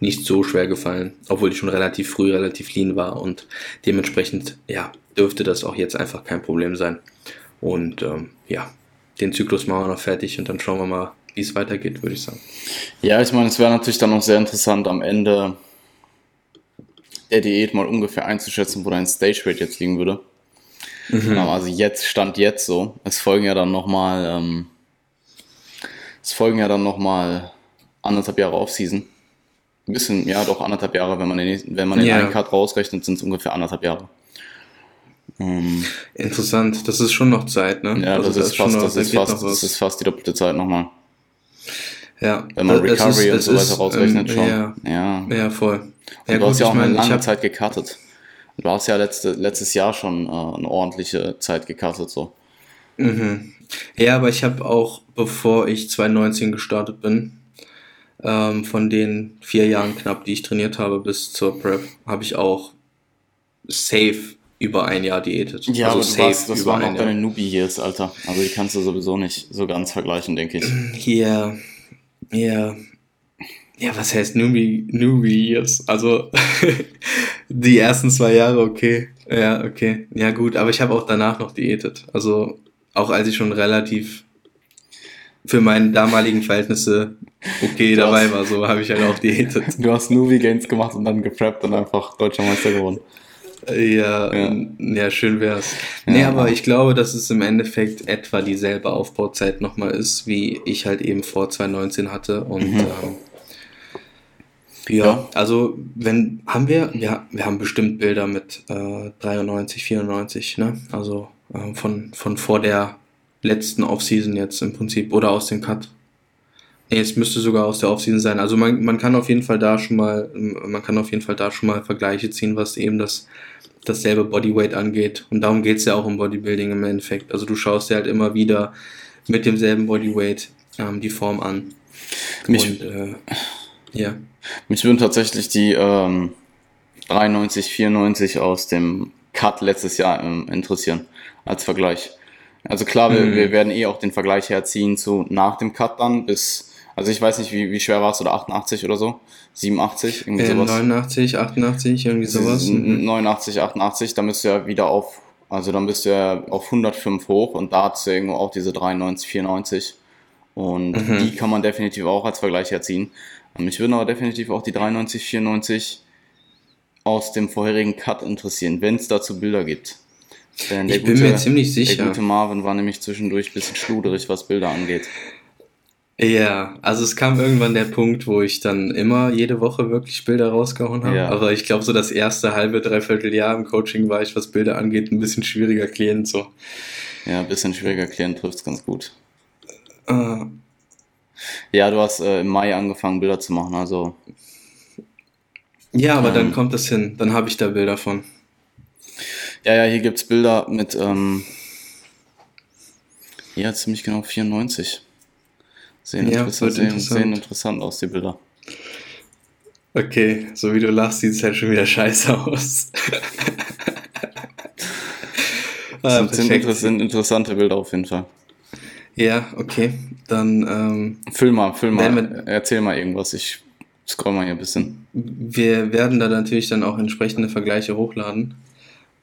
nicht so schwer gefallen, obwohl ich schon relativ früh relativ lean war und dementsprechend, ja, dürfte das auch jetzt einfach kein Problem sein. Und ähm, ja, den Zyklus machen wir noch fertig und dann schauen wir mal, wie es weitergeht, würde ich sagen. Ja, ich meine, es wäre natürlich dann auch sehr interessant, am Ende der Diät mal ungefähr einzuschätzen, wo dein Stage Rate jetzt liegen würde. Mhm. Genau, also jetzt stand jetzt so. Es folgen ja dann nochmal, ähm, es folgen ja dann nochmal anderthalb Jahre Offseason. Ein bisschen, ja, doch anderthalb Jahre, wenn man den, wenn man den ja. einen rausrechnet, sind es ungefähr anderthalb Jahre. Ähm, Interessant, das ist schon noch Zeit, ne? Ja, also das, ist fast, noch, das, ist fast, das ist fast die doppelte Zeit nochmal. Ja. Wenn man Recovery ist, und so weiter rausrechnet, ähm, schon. Ja, ja. ja voll. Ja, du gut, hast ja auch eine lange. Zeit gecuttet. Du hast ja letzte, letztes Jahr schon äh, eine ordentliche Zeit gecuttet, so. Mhm. Ja, aber ich habe auch, bevor ich 2019 gestartet bin, ähm, von den vier Jahren knapp, die ich trainiert habe bis zur Prep, habe ich auch safe über ein Jahr diätet. Ja, also aber safe warst, das waren auch deine Newbie-Years, Alter. Also die kannst du sowieso nicht so ganz vergleichen, denke ich. Ja, ja. Ja, was heißt Newbie, Newbie Years? Also die ersten zwei Jahre, okay. Ja, okay. Ja, gut, aber ich habe auch danach noch diätet. Also auch als ich schon relativ für meine damaligen Verhältnisse okay du dabei hast, war, so habe ich halt auch diätet. Du hast Newbie Gains gemacht und dann gepreppt und einfach Deutscher Meister geworden. Ja, ja, ja, schön wär's. Ja, nee, aber ich glaube, dass es im Endeffekt etwa dieselbe Aufbauzeit nochmal ist, wie ich halt eben vor 2019 hatte. Und mhm. ähm, ja, ja, also wenn haben wir, ja, wir haben bestimmt Bilder mit äh, 93, 94, ne? Also äh, von, von vor der letzten Offseason jetzt im Prinzip oder aus dem Cut. Nee, es müsste sogar aus der Offseason sein. Also man, man kann auf jeden Fall da schon mal, man kann auf jeden Fall da schon mal Vergleiche ziehen, was eben das dasselbe Bodyweight angeht. Und darum geht es ja auch im Bodybuilding im Endeffekt. Also du schaust dir halt immer wieder mit demselben Bodyweight ähm, die Form an. Mich, Und, äh, ja. Mich würden tatsächlich die ähm, 93, 94 aus dem Cut letztes Jahr ähm, interessieren, als Vergleich. Also klar, wir, mhm. wir werden eh auch den Vergleich herziehen zu nach dem Cut dann bis also ich weiß nicht, wie, wie schwer warst du da? 88 oder so? 87? Irgendwie äh, sowas? 89, 88, irgendwie sowas. 89, 88, dann bist du ja wieder auf, also dann bist du ja auf 105 hoch und da hast du irgendwo auch diese 93, 94. Und mhm. die kann man definitiv auch als Vergleich herziehen. Mich würden aber definitiv auch die 93, 94 aus dem vorherigen Cut interessieren, wenn es dazu Bilder gibt. Denn ich bin gute, mir ziemlich sicher. Der gute Marvin war nämlich zwischendurch ein bisschen schluderig, was Bilder angeht. Ja, also es kam irgendwann der Punkt, wo ich dann immer jede Woche wirklich Bilder rausgehauen habe. Ja. Aber ich glaube, so das erste halbe, dreiviertel Jahr im Coaching war ich, was Bilder angeht, ein bisschen schwieriger Klient so. Ja, ein bisschen schwieriger Klient trifft es ganz gut. Uh. Ja, du hast äh, im Mai angefangen, Bilder zu machen, also. Ja, aber ähm, dann kommt es hin, dann habe ich da Bilder von. Ja, ja, hier gibt es Bilder mit, ähm, ja, ziemlich genau 94. Sehen, ja, interessant, sehen, interessant. sehen interessant aus, die Bilder. Okay, so wie du lachst, sieht es halt schon wieder scheiße aus. ah, das sind, inter sind, interessante Bilder auf jeden Fall. Ja, okay. Dann. Ähm, füll mal, füll mal. Erzähl mal irgendwas. Ich scroll mal hier ein bisschen. Wir werden da natürlich dann auch entsprechende Vergleiche hochladen.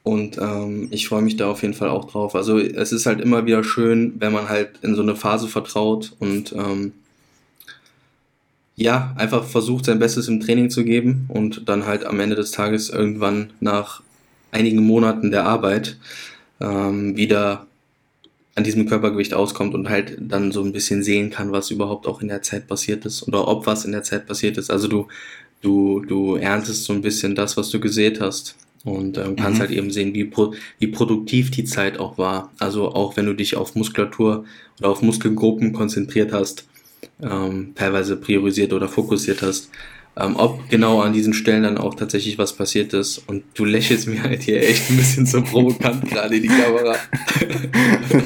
Und ähm, ich freue mich da auf jeden Fall auch drauf. Also es ist halt immer wieder schön, wenn man halt in so eine Phase vertraut und ähm, ja, einfach versucht, sein Bestes im Training zu geben und dann halt am Ende des Tages irgendwann nach einigen Monaten der Arbeit ähm, wieder an diesem Körpergewicht auskommt und halt dann so ein bisschen sehen kann, was überhaupt auch in der Zeit passiert ist oder ob was in der Zeit passiert ist. Also du, du, du erntest so ein bisschen das, was du gesät hast und ähm, kannst mhm. halt eben sehen, wie, pro, wie produktiv die Zeit auch war. Also auch wenn du dich auf Muskulatur oder auf Muskelgruppen konzentriert hast, ähm, teilweise priorisiert oder fokussiert hast, ähm, ob genau an diesen Stellen dann auch tatsächlich was passiert ist. Und du lächelst mir halt hier echt ein bisschen so provokant gerade in die Kamera.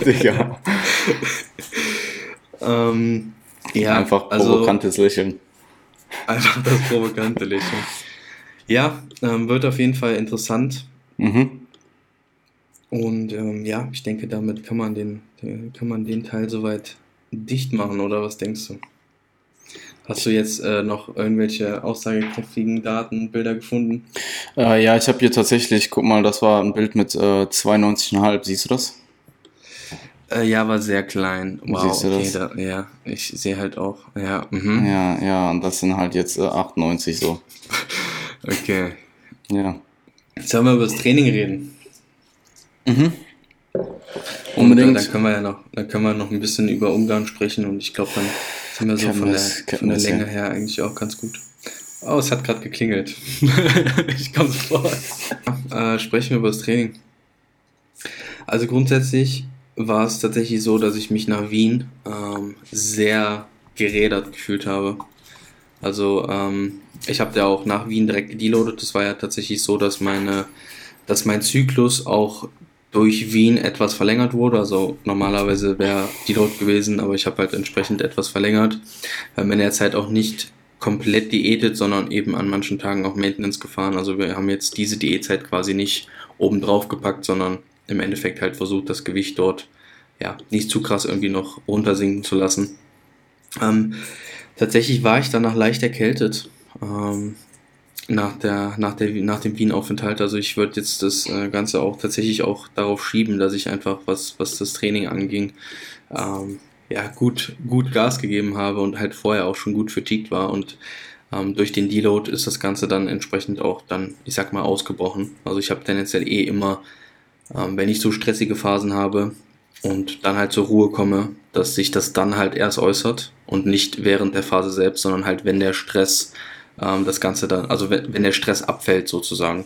Digga. ähm, ja, einfach also provokantes also, Lächeln. Einfach das provokante Lächeln. Ja, ähm, wird auf jeden Fall interessant. Mhm. Und ähm, ja, ich denke, damit kann man den, kann man den Teil soweit dicht machen, oder was denkst du? Hast du jetzt äh, noch irgendwelche aussagekräftigen Daten, Bilder gefunden? Äh, ja, ich habe hier tatsächlich, guck mal, das war ein Bild mit äh, 92,5, siehst du das? Äh, ja, war sehr klein. Wow, Siehst du okay, das? Da, ja, ich sehe halt auch, ja. Mhm. Ja, ja, und das sind halt jetzt äh, 98 so. okay. Ja. Sollen wir über das Training reden? Mhm. Unbedingt. Und, äh, dann können wir ja noch, dann können wir noch ein bisschen über Ungarn sprechen und ich glaube, dann sind wir so von der, von der Länge her eigentlich auch ganz gut. Oh, es hat gerade geklingelt. ich komme sofort. Äh, sprechen wir über das Training. Also grundsätzlich war es tatsächlich so, dass ich mich nach Wien ähm, sehr gerädert gefühlt habe. Also ähm, ich habe ja auch nach Wien direkt gedeloadet. Das war ja tatsächlich so, dass meine, dass mein Zyklus auch durch Wien etwas verlängert wurde. Also normalerweise wäre Deload gewesen, aber ich habe halt entsprechend etwas verlängert, weil man derzeit auch nicht komplett diätet, sondern eben an manchen Tagen auch Maintenance gefahren. Also wir haben jetzt diese Diätzeit quasi nicht oben drauf gepackt, sondern im Endeffekt halt versucht, das Gewicht dort ja nicht zu krass irgendwie noch runtersinken zu lassen. Ähm, tatsächlich war ich danach leicht erkältet. Ähm, nach, der, nach, der, nach dem Wien-Aufenthalt. Also ich würde jetzt das äh, Ganze auch tatsächlich auch darauf schieben, dass ich einfach, was, was das Training anging, ähm, ja, gut, gut Gas gegeben habe und halt vorher auch schon gut fatigued war und ähm, durch den Deload ist das Ganze dann entsprechend auch dann, ich sag mal, ausgebrochen. Also ich habe tendenziell eh immer, ähm, wenn ich so stressige Phasen habe und dann halt zur Ruhe komme, dass sich das dann halt erst äußert und nicht während der Phase selbst, sondern halt wenn der Stress ähm, das Ganze dann, also wenn, wenn der Stress abfällt sozusagen.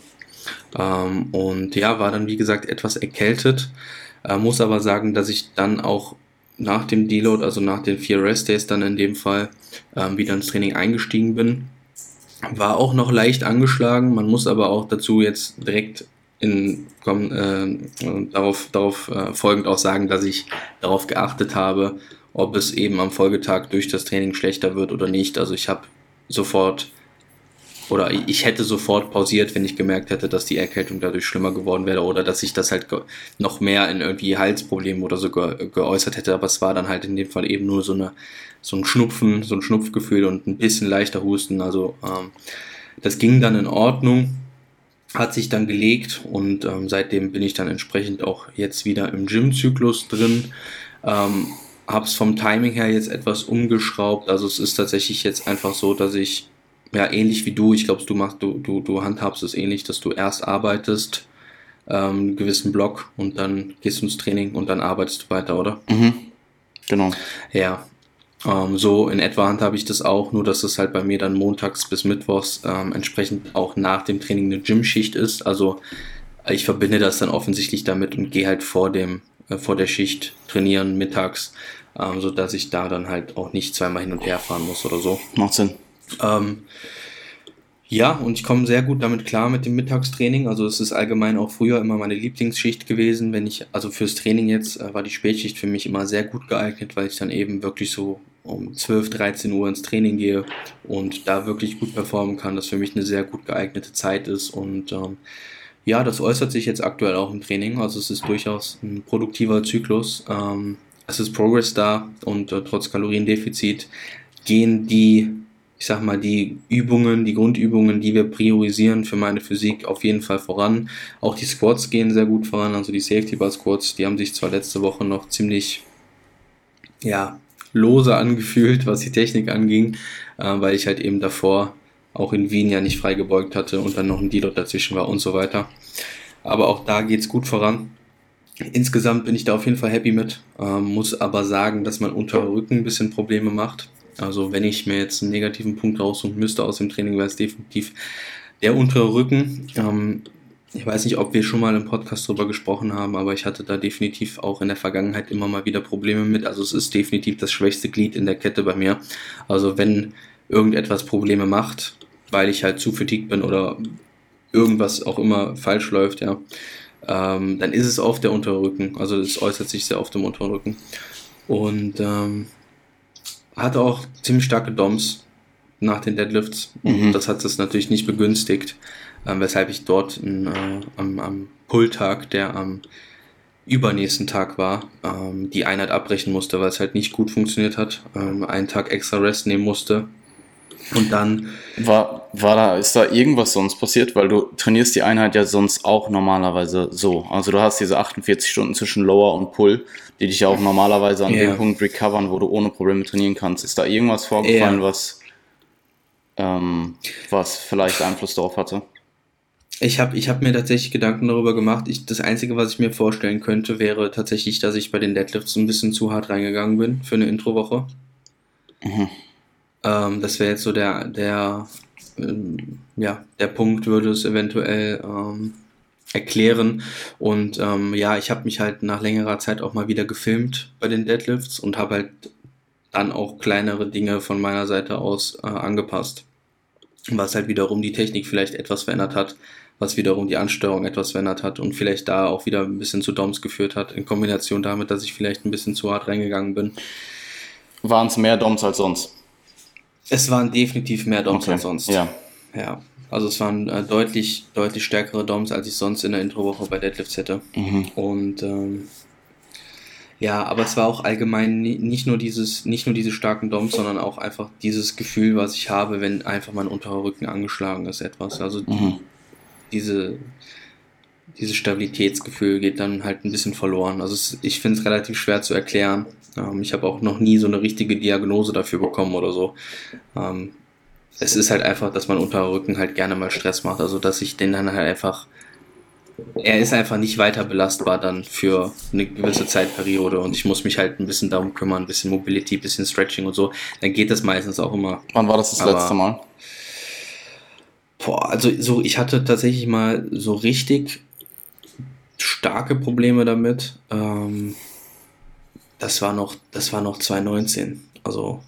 Ähm, und ja, war dann wie gesagt etwas erkältet, äh, muss aber sagen, dass ich dann auch nach dem Deload, also nach den vier Rest Days dann in dem Fall, ähm, wieder ins Training eingestiegen bin. War auch noch leicht angeschlagen, man muss aber auch dazu jetzt direkt in, komm, äh, darauf, darauf äh, folgend auch sagen, dass ich darauf geachtet habe, ob es eben am Folgetag durch das Training schlechter wird oder nicht. Also ich habe sofort oder ich hätte sofort pausiert, wenn ich gemerkt hätte, dass die Erkältung dadurch schlimmer geworden wäre oder dass sich das halt noch mehr in irgendwie Halsproblemen oder so ge geäußert hätte. Aber es war dann halt in dem Fall eben nur so eine so ein Schnupfen, so ein Schnupfgefühl und ein bisschen leichter Husten. Also ähm, das ging dann in Ordnung, hat sich dann gelegt und ähm, seitdem bin ich dann entsprechend auch jetzt wieder im Gym-Zyklus drin. Ähm, hab's vom Timing her jetzt etwas umgeschraubt. Also es ist tatsächlich jetzt einfach so, dass ich ja, ähnlich wie du, ich glaube, du machst, du, du, du handhabst es ähnlich, dass du erst arbeitest, ähm, einen gewissen Block und dann gehst du ins Training und dann arbeitest du weiter, oder? Mhm. Genau. Ja. Ähm, so in etwa handhabe ich das auch, nur dass es halt bei mir dann montags bis mittwochs ähm, entsprechend auch nach dem Training eine Gymschicht ist. Also ich verbinde das dann offensichtlich damit und gehe halt vor dem, äh, vor der Schicht trainieren mittags, ähm, so dass ich da dann halt auch nicht zweimal hin und her fahren muss oder so. Macht Sinn. Ähm, ja, und ich komme sehr gut damit klar mit dem Mittagstraining. Also es ist allgemein auch früher immer meine Lieblingsschicht gewesen. Wenn ich, also fürs Training jetzt äh, war die Spätschicht für mich immer sehr gut geeignet, weil ich dann eben wirklich so um 12, 13 Uhr ins Training gehe und da wirklich gut performen kann, das für mich eine sehr gut geeignete Zeit ist. Und ähm, ja, das äußert sich jetzt aktuell auch im Training. Also es ist durchaus ein produktiver Zyklus. Ähm, es ist Progress da und äh, trotz Kaloriendefizit gehen die ich sag mal, die Übungen, die Grundübungen, die wir priorisieren für meine Physik auf jeden Fall voran. Auch die Squats gehen sehr gut voran, also die Safety Bar Squats, die haben sich zwar letzte Woche noch ziemlich, ja, lose angefühlt, was die Technik anging, äh, weil ich halt eben davor auch in Wien ja nicht frei gebeugt hatte und dann noch ein Deload dazwischen war und so weiter. Aber auch da geht's gut voran. Insgesamt bin ich da auf jeden Fall happy mit, ähm, muss aber sagen, dass mein unterer Rücken ein bisschen Probleme macht. Also wenn ich mir jetzt einen negativen Punkt raussuchen müsste aus dem Training, wäre es definitiv der untere Rücken. Ähm, ich weiß nicht, ob wir schon mal im Podcast darüber gesprochen haben, aber ich hatte da definitiv auch in der Vergangenheit immer mal wieder Probleme mit. Also es ist definitiv das schwächste Glied in der Kette bei mir. Also wenn irgendetwas Probleme macht, weil ich halt zu fatigued bin oder irgendwas auch immer falsch läuft, ja, ähm, dann ist es auf der untere Rücken. Also es äußert sich sehr auf dem unteren Rücken. Und ähm, hatte auch ziemlich starke DOMs nach den Deadlifts. Und mhm. das hat es natürlich nicht begünstigt, äh, weshalb ich dort äh, am, am Pulltag, der am übernächsten Tag war, ähm, die Einheit abbrechen musste, weil es halt nicht gut funktioniert hat, ähm, einen Tag extra Rest nehmen musste. Und dann. War, war da, ist da irgendwas sonst passiert? Weil du trainierst die Einheit ja sonst auch normalerweise so. Also du hast diese 48 Stunden zwischen Lower und Pull, die dich ja auch normalerweise an yeah. dem Punkt recovern, wo du ohne Probleme trainieren kannst. Ist da irgendwas vorgefallen, yeah. was, ähm, was vielleicht Einfluss darauf hatte? Ich habe ich hab mir tatsächlich Gedanken darüber gemacht. Ich, das Einzige, was ich mir vorstellen könnte, wäre tatsächlich, dass ich bei den Deadlifts ein bisschen zu hart reingegangen bin für eine Introwoche. Mhm. Ähm, das wäre jetzt so der, der, ähm, ja, der Punkt, würde es eventuell ähm, erklären. Und ähm, ja, ich habe mich halt nach längerer Zeit auch mal wieder gefilmt bei den Deadlifts und habe halt dann auch kleinere Dinge von meiner Seite aus äh, angepasst. Was halt wiederum die Technik vielleicht etwas verändert hat was wiederum die Ansteuerung etwas verändert hat und vielleicht da auch wieder ein bisschen zu Doms geführt hat, in Kombination damit, dass ich vielleicht ein bisschen zu hart reingegangen bin. Waren es mehr Doms als sonst? Es waren definitiv mehr Doms okay. als sonst. Ja. Ja. Also es waren äh, deutlich, deutlich stärkere Doms, als ich sonst in der Introwoche bei Deadlifts hätte. Mhm. Und ähm, ja, aber es war auch allgemein nicht nur dieses, nicht nur diese starken Doms, sondern auch einfach dieses Gefühl, was ich habe, wenn einfach mein unterer Rücken angeschlagen ist, etwas. Also mhm diese, dieses Stabilitätsgefühl geht dann halt ein bisschen verloren. Also es, ich finde es relativ schwer zu erklären. Ähm, ich habe auch noch nie so eine richtige Diagnose dafür bekommen oder so. Ähm, es ist halt einfach, dass mein Unterrücken halt gerne mal Stress macht. Also dass ich den dann halt einfach, er ist einfach nicht weiter belastbar dann für eine gewisse Zeitperiode und ich muss mich halt ein bisschen darum kümmern, ein bisschen Mobility, ein bisschen Stretching und so. Dann geht das meistens auch immer. Wann war das das Aber, letzte Mal? Boah, also so, ich hatte tatsächlich mal so richtig starke Probleme damit. Ähm, das war noch, das war noch 2019. Also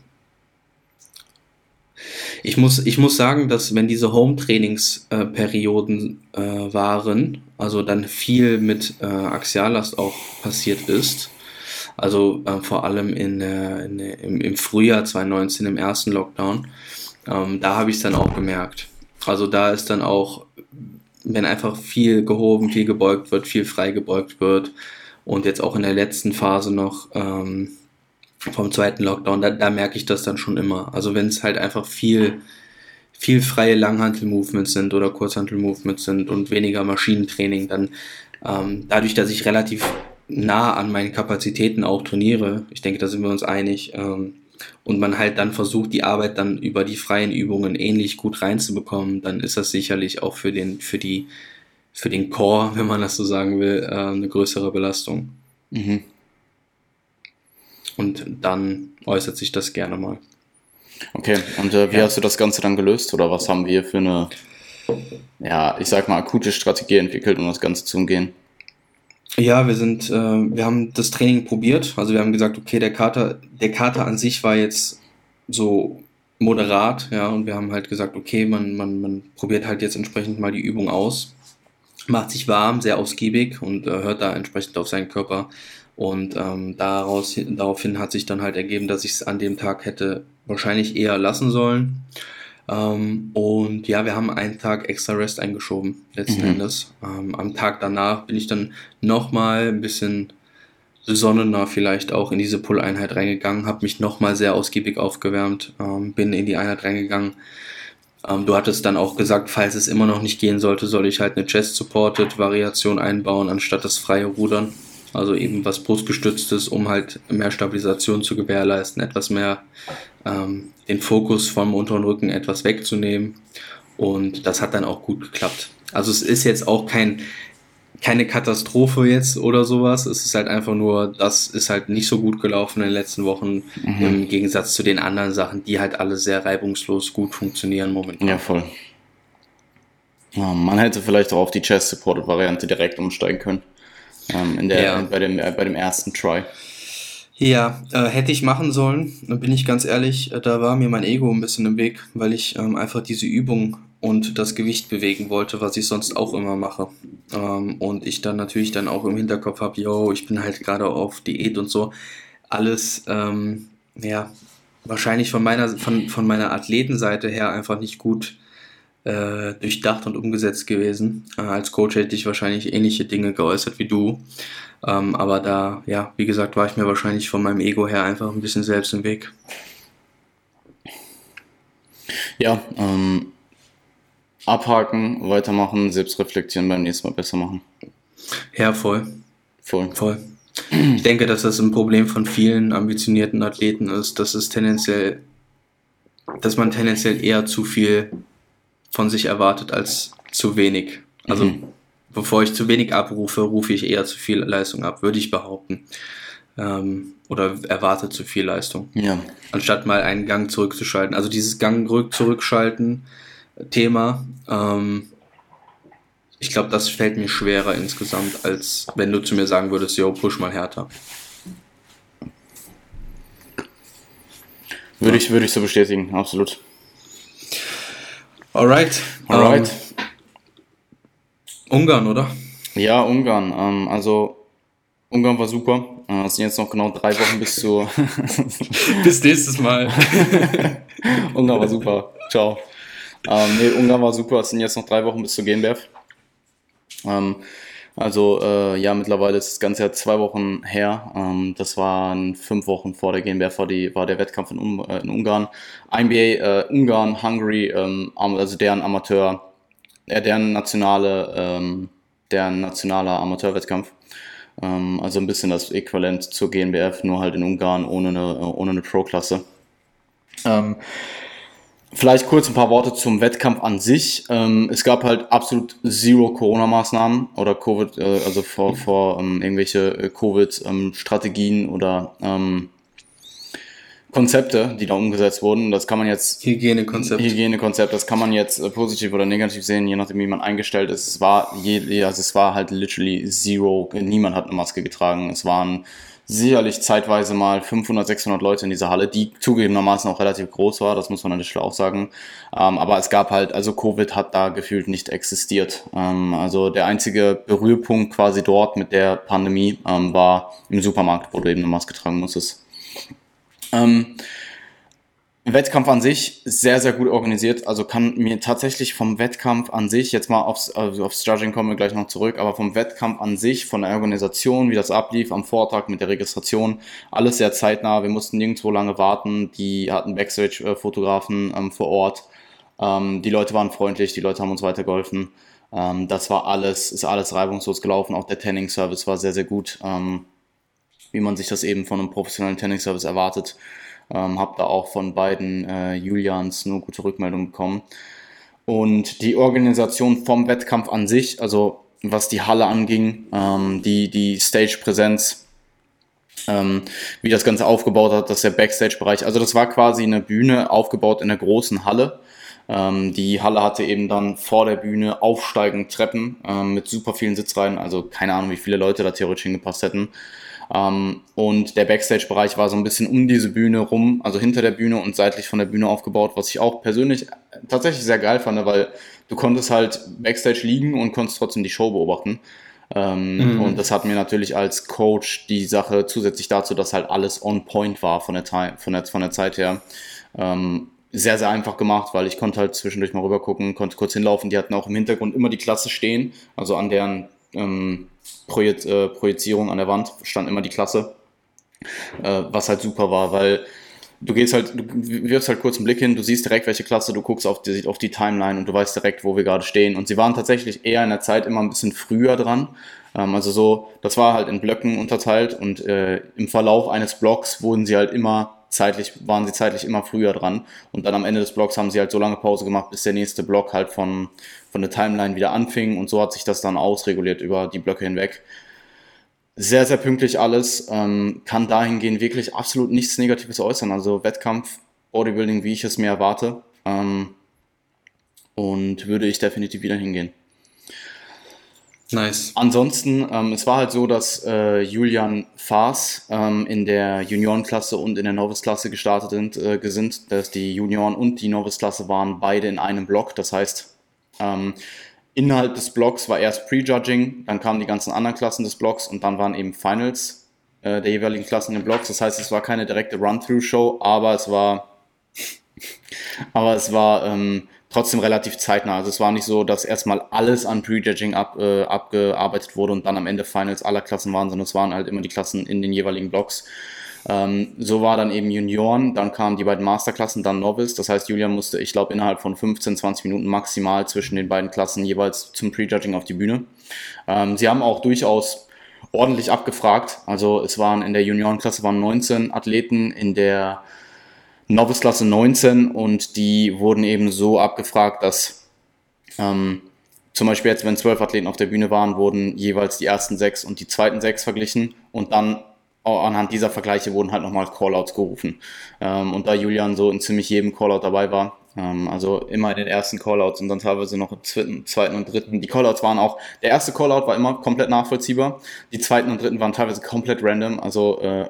ich muss, ich muss sagen, dass wenn diese Home-Trainingsperioden äh, äh, waren, also dann viel mit äh, Axiallast auch passiert ist, also äh, vor allem in, in, im, im Frühjahr 2019, im ersten Lockdown, ähm, da habe ich es dann auch gemerkt. Also da ist dann auch, wenn einfach viel gehoben, viel gebeugt wird, viel frei gebeugt wird und jetzt auch in der letzten Phase noch ähm, vom zweiten Lockdown, da, da merke ich das dann schon immer. Also wenn es halt einfach viel, viel freie Langhantel-Movements sind oder Kurzhantel-Movements sind und weniger Maschinentraining, dann ähm, dadurch, dass ich relativ nah an meinen Kapazitäten auch trainiere, ich denke, da sind wir uns einig, ähm, und man halt dann versucht, die Arbeit dann über die freien Übungen ähnlich gut reinzubekommen, dann ist das sicherlich auch für den, für die, für den Core, wenn man das so sagen will, äh, eine größere Belastung. Mhm. Und dann äußert sich das gerne mal. Okay, und äh, wie ja. hast du das Ganze dann gelöst oder was haben wir für eine, ja, ich sag mal, akute Strategie entwickelt, um das Ganze zu umgehen? Ja, wir sind, äh, wir haben das Training probiert. Also wir haben gesagt, okay, der Kater, der Kater an sich war jetzt so moderat, ja, und wir haben halt gesagt, okay, man, man, man probiert halt jetzt entsprechend mal die Übung aus, macht sich warm, sehr ausgiebig und äh, hört da entsprechend auf seinen Körper. Und ähm, daraus, daraufhin hat sich dann halt ergeben, dass ich es an dem Tag hätte wahrscheinlich eher lassen sollen. Ähm, und ja, wir haben einen Tag extra Rest eingeschoben, letzten mhm. Endes. Ähm, am Tag danach bin ich dann nochmal ein bisschen besonnener vielleicht auch in diese Pull-Einheit reingegangen, habe mich nochmal sehr ausgiebig aufgewärmt, ähm, bin in die Einheit reingegangen. Ähm, du hattest dann auch gesagt, falls es immer noch nicht gehen sollte, soll ich halt eine Chest-Supported-Variation einbauen, anstatt das freie Rudern. Also eben was brustgestütztes, um halt mehr Stabilisation zu gewährleisten, etwas mehr ähm, den Fokus vom unteren Rücken etwas wegzunehmen. Und das hat dann auch gut geklappt. Also es ist jetzt auch kein, keine Katastrophe jetzt oder sowas. Es ist halt einfach nur, das ist halt nicht so gut gelaufen in den letzten Wochen mhm. im Gegensatz zu den anderen Sachen, die halt alle sehr reibungslos gut funktionieren momentan. Ja, voll. Ja, man hätte vielleicht auch auf die Chest Supported Variante direkt umsteigen können. Ähm, in der, ja. bei, dem, äh, bei dem ersten Try. Ja, äh, hätte ich machen sollen, bin ich ganz ehrlich, äh, da war mir mein Ego ein bisschen im Weg, weil ich ähm, einfach diese Übung und das Gewicht bewegen wollte, was ich sonst auch immer mache. Ähm, und ich dann natürlich dann auch im Hinterkopf habe, yo, ich bin halt gerade auf Diät und so. Alles, ähm, ja, wahrscheinlich von meiner, von, von meiner Athletenseite her einfach nicht gut äh, durchdacht und umgesetzt gewesen. Äh, als Coach hätte ich wahrscheinlich ähnliche Dinge geäußert wie du. Ähm, aber da, ja, wie gesagt, war ich mir wahrscheinlich von meinem Ego her einfach ein bisschen selbst im Weg. Ja, ähm, abhaken, weitermachen, selbst reflektieren, beim nächsten Mal besser machen. Ja, voll. Voll. Voll. Ich denke, dass das ein Problem von vielen ambitionierten Athleten ist, dass es tendenziell, dass man tendenziell eher zu viel von sich erwartet als zu wenig. Also mhm. bevor ich zu wenig abrufe, rufe ich eher zu viel Leistung ab, würde ich behaupten. Ähm, oder erwarte zu viel Leistung. Ja. Anstatt mal einen Gang zurückzuschalten. Also dieses Gang zurückschalten Thema, ähm, ich glaube, das fällt mir schwerer insgesamt, als wenn du zu mir sagen würdest, yo, push mal härter. Würde ich, würde ich so bestätigen, absolut. Alright. Alright. Um, Ungarn, oder? Ja, Ungarn. Ähm, also, Ungarn war super. Äh, es sind jetzt noch genau drei Wochen bis zu. bis nächstes Mal. Ungarn war super. Ciao. Ähm, nee, Ungarn war super. Es sind jetzt noch drei Wochen bis zu GmbF. Ähm, also äh, ja, mittlerweile ist das Ganze ja zwei Wochen her. Ähm, das waren fünf Wochen vor der GmbF war, der Wettkampf in, um, äh, in Ungarn. INBA äh, Ungarn, Hungary, ähm, also deren Amateur, äh, deren nationale, ähm, deren nationaler Amateurwettkampf. Ähm, also ein bisschen das Äquivalent zur GmbF, nur halt in Ungarn ohne eine, ohne eine Pro-Klasse. Ähm, Vielleicht kurz ein paar Worte zum Wettkampf an sich. Ähm, es gab halt absolut zero Corona-Maßnahmen oder Covid, äh, also vor, vor ähm, irgendwelche äh, Covid-Strategien ähm, oder ähm, Konzepte, die da umgesetzt wurden. Das kann man jetzt. Hygienekonzept. Hygienekonzept, das kann man jetzt äh, positiv oder negativ sehen, je nachdem, wie man eingestellt ist. Es war, je, also es war halt literally zero. Niemand hat eine Maske getragen. Es waren sicherlich zeitweise mal 500, 600 Leute in dieser Halle, die zugegebenermaßen auch relativ groß war, das muss man an der Stelle auch sagen. Ähm, aber es gab halt, also Covid hat da gefühlt nicht existiert. Ähm, also der einzige Berührpunkt quasi dort mit der Pandemie ähm, war im Supermarkt, wo du eben eine Maske tragen musstest. Wettkampf an sich sehr, sehr gut organisiert. Also kann mir tatsächlich vom Wettkampf an sich, jetzt mal aufs, also aufs Judging kommen wir gleich noch zurück, aber vom Wettkampf an sich, von der Organisation, wie das ablief, am Vortag mit der Registration, alles sehr zeitnah. Wir mussten nirgendwo lange warten. Die hatten Backstage-Fotografen ähm, vor Ort. Ähm, die Leute waren freundlich, die Leute haben uns weitergeholfen. Ähm, das war alles, ist alles reibungslos gelaufen. Auch der Tanning-Service war sehr, sehr gut, ähm, wie man sich das eben von einem professionellen Tanning-Service erwartet. Ähm, habe da auch von beiden äh, Julians nur gute Rückmeldungen bekommen. Und die Organisation vom Wettkampf an sich, also was die Halle anging, ähm, die, die Stage-Präsenz, ähm, wie das Ganze aufgebaut hat, dass der Backstage-Bereich, also das war quasi eine Bühne aufgebaut in der großen Halle. Ähm, die Halle hatte eben dann vor der Bühne aufsteigend Treppen ähm, mit super vielen Sitzreihen, also keine Ahnung, wie viele Leute da theoretisch hingepasst hätten. Ähm, und der Backstage-Bereich war so ein bisschen um diese Bühne rum, also hinter der Bühne und seitlich von der Bühne aufgebaut, was ich auch persönlich tatsächlich sehr geil fand, weil du konntest halt Backstage liegen und konntest trotzdem die Show beobachten. Ähm, mhm. Und das hat mir natürlich als Coach die Sache zusätzlich dazu, dass halt alles on point war von der, von der, von der Zeit her. Ähm, sehr, sehr einfach gemacht, weil ich konnte halt zwischendurch mal rüber gucken, konnte kurz hinlaufen. Die hatten auch im Hintergrund immer die Klasse stehen, also an deren ähm, Projekt, äh, Projizierung an der Wand stand immer die Klasse, äh, was halt super war, weil du gehst halt, du wirfst halt kurz einen Blick hin, du siehst direkt, welche Klasse, du guckst auf die, auf die Timeline und du weißt direkt, wo wir gerade stehen. Und sie waren tatsächlich eher in der Zeit immer ein bisschen früher dran. Ähm, also so, das war halt in Blöcken unterteilt und äh, im Verlauf eines Blocks wurden sie halt immer zeitlich, waren sie zeitlich immer früher dran. Und dann am Ende des Blocks haben sie halt so lange Pause gemacht, bis der nächste Block halt von, von der Timeline wieder anfing. Und so hat sich das dann ausreguliert über die Blöcke hinweg. Sehr, sehr pünktlich alles. Ähm, kann dahingehend wirklich absolut nichts Negatives äußern. Also Wettkampf, Bodybuilding, wie ich es mir erwarte. Ähm, und würde ich definitiv wieder hingehen. Nice. Ansonsten, ähm, es war halt so, dass äh, Julian Faas ähm, in der Juniorenklasse und in der Novice-Klasse gestartet sind, äh, sind, dass die Junioren und die Novice-Klasse waren beide in einem Block. Das heißt, ähm, innerhalb des Blocks war erst Prejudging, dann kamen die ganzen anderen Klassen des Blocks und dann waren eben Finals äh, der jeweiligen Klassen in den Blocks. Das heißt, es war keine direkte Run-Through-Show, aber es war, aber es war ähm, trotzdem relativ zeitnah. Also es war nicht so, dass erstmal alles an Prejudging ab, äh, abgearbeitet wurde und dann am Ende Finals aller Klassen waren, sondern es waren halt immer die Klassen in den jeweiligen Blocks. Ähm, so war dann eben Junioren, dann kamen die beiden Masterklassen, dann Novice. Das heißt, Julian musste, ich glaube, innerhalb von 15, 20 Minuten maximal zwischen den beiden Klassen jeweils zum Prejudging auf die Bühne. Ähm, sie haben auch durchaus ordentlich abgefragt. Also es waren in der Juniorenklasse waren 19 Athleten, in der Novice-Klasse 19 und die wurden eben so abgefragt, dass ähm, zum Beispiel jetzt, wenn zwölf Athleten auf der Bühne waren, wurden jeweils die ersten sechs und die zweiten sechs verglichen und dann anhand dieser Vergleiche wurden halt nochmal Callouts gerufen. Ähm, und da Julian so in ziemlich jedem Callout dabei war, ähm, also immer in den ersten Callouts und dann teilweise noch im zweiten, zweiten und dritten. Die Callouts waren auch, der erste Callout war immer komplett nachvollziehbar, die zweiten und dritten waren teilweise komplett random, also äh,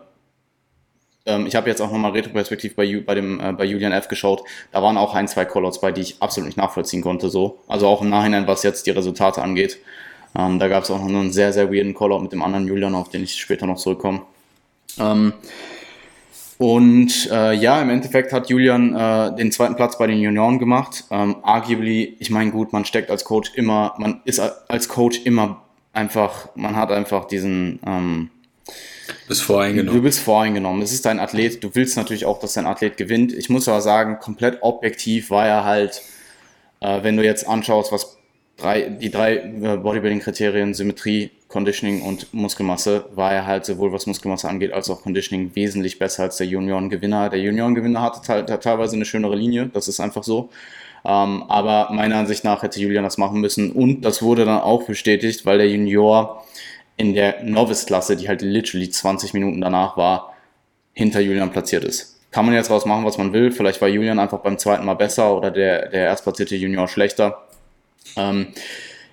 ähm, ich habe jetzt auch nochmal retroperspektiv bei, bei, dem, äh, bei Julian F. geschaut. Da waren auch ein, zwei Callouts bei, die ich absolut nicht nachvollziehen konnte. So. Also auch im Nachhinein, was jetzt die Resultate angeht. Ähm, da gab es auch noch einen sehr, sehr weirden Callout mit dem anderen Julian, auf den ich später noch zurückkomme. Ähm, und äh, ja, im Endeffekt hat Julian äh, den zweiten Platz bei den Junioren gemacht. Ähm, arguably, ich meine, gut, man steckt als Coach immer, man ist als Coach immer einfach, man hat einfach diesen, ähm, bist voreingenommen. Du bist voreingenommen. Es ist dein Athlet. Du willst natürlich auch, dass dein Athlet gewinnt. Ich muss aber sagen, komplett objektiv war er halt, äh, wenn du jetzt anschaust, was drei, die drei äh, Bodybuilding-Kriterien, Symmetrie, Conditioning und Muskelmasse, war er halt sowohl was Muskelmasse angeht, als auch Conditioning wesentlich besser als der Junioren-Gewinner. Der Junioren-Gewinner hatte teilweise eine schönere Linie, das ist einfach so. Ähm, aber meiner Ansicht nach hätte Julian das machen müssen und das wurde dann auch bestätigt, weil der Junior in der Novice-Klasse, die halt literally 20 Minuten danach war, hinter Julian platziert ist. Kann man jetzt raus machen, was man will. Vielleicht war Julian einfach beim zweiten Mal besser oder der, der erstplatzierte Junior schlechter. Ähm,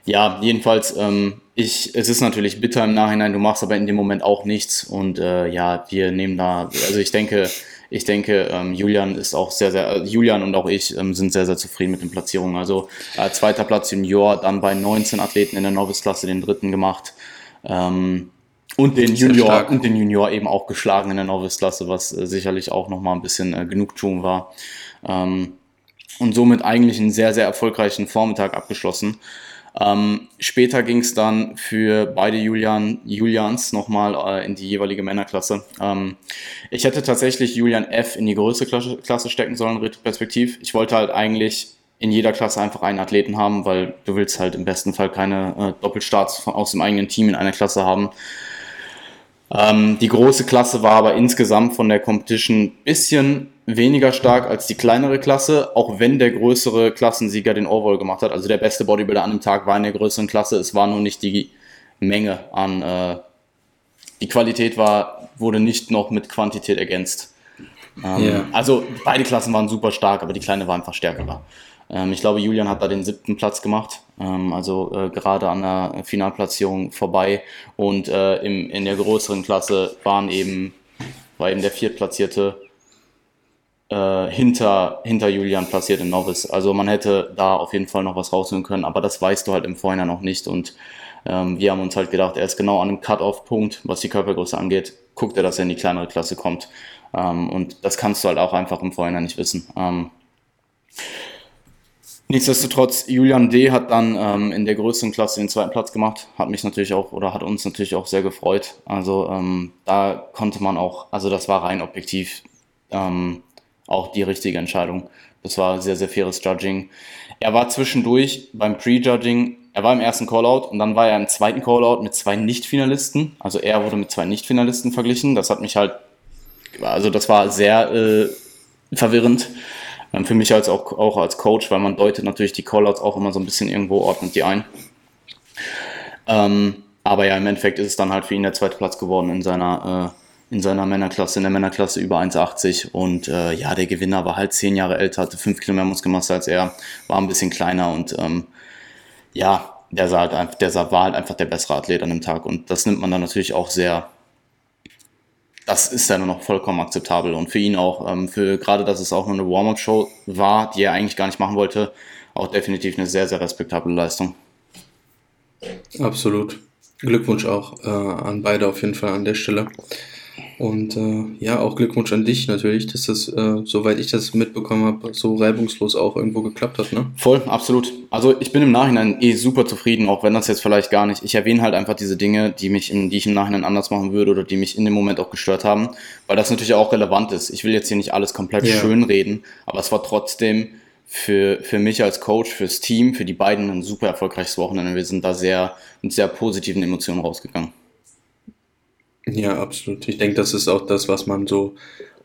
ja, jedenfalls, ähm, ich, es ist natürlich bitter im Nachhinein, du machst aber in dem Moment auch nichts. Und äh, ja, wir nehmen da, also ich denke, ich denke, ähm, Julian ist auch sehr, sehr, äh, Julian und auch ich ähm, sind sehr, sehr zufrieden mit den Platzierungen. Also äh, zweiter Platz Junior, dann bei 19 Athleten in der Novice-Klasse den dritten gemacht. Ähm, und den Junior und den Junior eben auch geschlagen in der Novice-Klasse, was äh, sicherlich auch nochmal ein bisschen äh, Genugtuung war. Ähm, und somit eigentlich einen sehr, sehr erfolgreichen Vormittag abgeschlossen. Ähm, später ging es dann für beide Julian, Julians nochmal äh, in die jeweilige Männerklasse. Ähm, ich hätte tatsächlich Julian F. in die größte Klasse, Klasse stecken sollen, retroperspektiv. Ich wollte halt eigentlich in jeder Klasse einfach einen Athleten haben, weil du willst halt im besten Fall keine äh, Doppelstarts aus dem eigenen Team in einer Klasse haben. Ähm, die große Klasse war aber insgesamt von der Competition bisschen weniger stark als die kleinere Klasse, auch wenn der größere Klassensieger den Overall gemacht hat. Also der beste Bodybuilder an dem Tag war in der größeren Klasse. Es war nur nicht die Menge an, äh, die Qualität war, wurde nicht noch mit Quantität ergänzt. Ähm, yeah. Also beide Klassen waren super stark, aber die kleine war einfach stärker. Ähm, ich glaube, Julian hat da den siebten Platz gemacht, ähm, also äh, gerade an der Finalplatzierung vorbei. Und äh, im, in der größeren Klasse waren eben, war eben der viertplatzierte äh, hinter, hinter Julian platziert in Novice. Also man hätte da auf jeden Fall noch was rausholen können, aber das weißt du halt im Vorhinein noch nicht. Und ähm, wir haben uns halt gedacht, er ist genau an einem Cut-Off-Punkt, was die Körpergröße angeht. Guckt er, dass er in die kleinere Klasse kommt. Und das kannst du halt auch einfach im Vorhinein nicht wissen. Nichtsdestotrotz, Julian D. hat dann ähm, in der größeren Klasse den zweiten Platz gemacht. Hat mich natürlich auch oder hat uns natürlich auch sehr gefreut. Also ähm, da konnte man auch, also das war rein objektiv ähm, auch die richtige Entscheidung. Das war sehr, sehr faires Judging. Er war zwischendurch beim Pre-Judging, er war im ersten Callout und dann war er im zweiten Callout mit zwei Nicht-Finalisten. Also er wurde mit zwei Nicht-Finalisten verglichen. Das hat mich halt, also das war sehr äh, verwirrend für mich als auch, auch als Coach, weil man deutet natürlich die Callouts auch immer so ein bisschen irgendwo, ordnet die ein. Ähm, aber ja, im Endeffekt ist es dann halt für ihn der zweite Platz geworden in seiner, äh, in seiner Männerklasse, in der Männerklasse über 1,80 und äh, ja, der Gewinner war halt zehn Jahre älter, hatte fünf Kilo mehr Muskelmasse als er, war ein bisschen kleiner und ähm, ja, der, sah halt, der sah, war halt einfach der bessere Athlet an dem Tag und das nimmt man dann natürlich auch sehr, das ist dann noch vollkommen akzeptabel. Und für ihn auch, ähm, für gerade, dass es auch nur eine Warm-up-Show war, die er eigentlich gar nicht machen wollte, auch definitiv eine sehr, sehr respektable Leistung. Absolut. Glückwunsch auch äh, an beide auf jeden Fall an der Stelle. Und äh, ja, auch Glückwunsch an dich natürlich, dass das, äh, soweit ich das mitbekommen habe, so reibungslos auch irgendwo geklappt hat, ne? Voll, absolut. Also ich bin im Nachhinein eh super zufrieden, auch wenn das jetzt vielleicht gar nicht. Ich erwähne halt einfach diese Dinge, die mich, im, die ich im Nachhinein anders machen würde oder die mich in dem Moment auch gestört haben, weil das natürlich auch relevant ist. Ich will jetzt hier nicht alles komplett ja. schön reden, aber es war trotzdem für, für mich als Coach, fürs Team, für die beiden ein super erfolgreiches Wochenende. Wir sind da sehr mit sehr positiven Emotionen rausgegangen. Ja, absolut. Ich denke, das ist auch das, was man so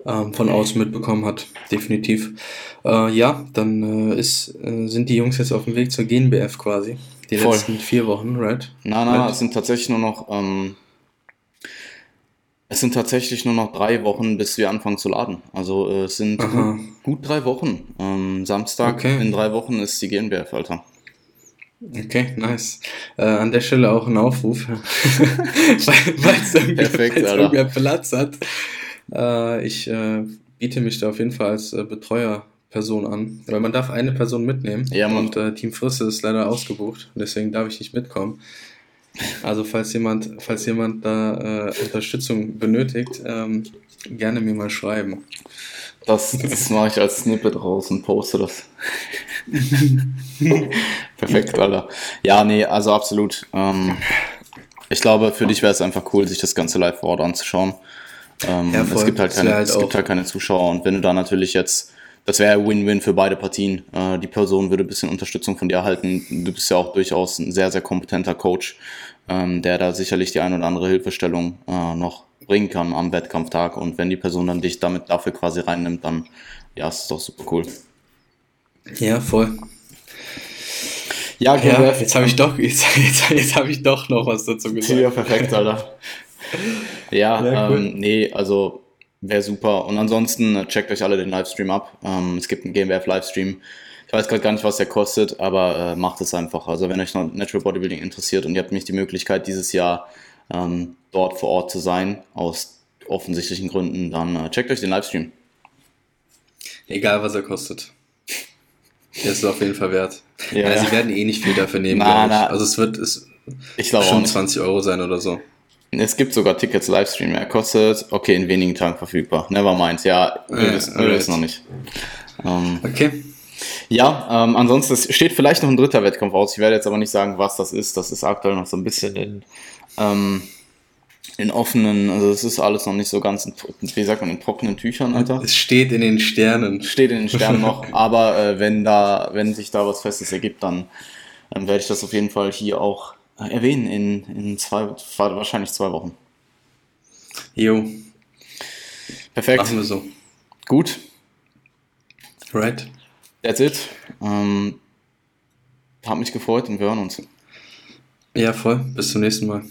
ähm, von außen mitbekommen hat, definitiv. Äh, ja, dann äh, ist, äh, sind die Jungs jetzt auf dem Weg zur GNBF quasi. Die Voll. letzten vier Wochen, right? Nein, nein, right? es sind tatsächlich nur noch ähm, es sind tatsächlich nur noch drei Wochen, bis wir anfangen zu laden. Also äh, es sind gut, gut, drei Wochen. Ähm, Samstag okay. in drei Wochen ist die GNBF, Alter. Okay, nice. Äh, an der Stelle auch ein Aufruf, falls irgendwer, Platz hat. Äh, ich äh, biete mich da auf jeden Fall als äh, Betreuerperson an, weil man darf eine Person mitnehmen ja, und äh, Team Frisse ist leider ausgebucht, deswegen darf ich nicht mitkommen. Also falls jemand, falls jemand da äh, Unterstützung benötigt, ähm, gerne mir mal schreiben. Das, das mache ich als Snippet raus und poste das. Perfekt, Alter. Ja, nee, also absolut. Ähm, ich glaube, für dich wäre es einfach cool, sich das Ganze live vor Ort anzuschauen. Ähm, ja, es gibt halt keine, halt es gibt halt keine Zuschauer und wenn du da natürlich jetzt, das wäre Win-Win für beide Partien. Äh, die Person würde ein bisschen Unterstützung von dir erhalten. Du bist ja auch durchaus ein sehr, sehr kompetenter Coach, ähm, der da sicherlich die ein oder andere Hilfestellung äh, noch bringen kann am Wettkampftag. Und wenn die Person dann dich damit dafür quasi reinnimmt, dann ja, ist es doch super cool. Ja, voll. Ja, ja jetzt habe ich doch, jetzt, jetzt, jetzt habe ich doch noch was dazu gesagt. Ja, perfekt, Alter. ja, ja cool. ähm, nee, also wäre super. Und ansonsten äh, checkt euch alle den Livestream ab. Ähm, es gibt einen GmbF Livestream. Ich weiß gerade gar nicht, was der kostet, aber äh, macht es einfach. Also wenn euch noch Natural Bodybuilding interessiert und ihr habt nicht die Möglichkeit, dieses Jahr ähm, dort vor Ort zu sein, aus offensichtlichen Gründen, dann äh, checkt euch den Livestream. Egal, was er kostet. Der ist auf jeden Fall wert. Ja, ja. Sie werden eh nicht viel dafür nehmen, na, na, Also es wird es ich schon 20 Euro sein oder so. Es gibt sogar Tickets Livestream. Er kostet, okay, in wenigen Tagen verfügbar. Never mind. Ja, wir ja, wissen noch nicht. Ähm, okay. Ja, ähm, ansonsten steht vielleicht noch ein dritter Wettkampf aus. Ich werde jetzt aber nicht sagen, was das ist. Das ist aktuell noch so ein bisschen in, ähm, in offenen, also es ist alles noch nicht so ganz, in, wie sagt man, in trockenen Tüchern, Alter. Es steht in den Sternen. Steht in den Sternen noch, aber äh, wenn da, wenn sich da was Festes ergibt, dann, dann werde ich das auf jeden Fall hier auch äh, erwähnen in, in zwei, wahrscheinlich zwei Wochen. Jo. Perfekt. Machen wir so. Gut. Right. That's it. Ähm, hat mich gefreut und wir hören uns. Ja, voll. Bis zum nächsten Mal.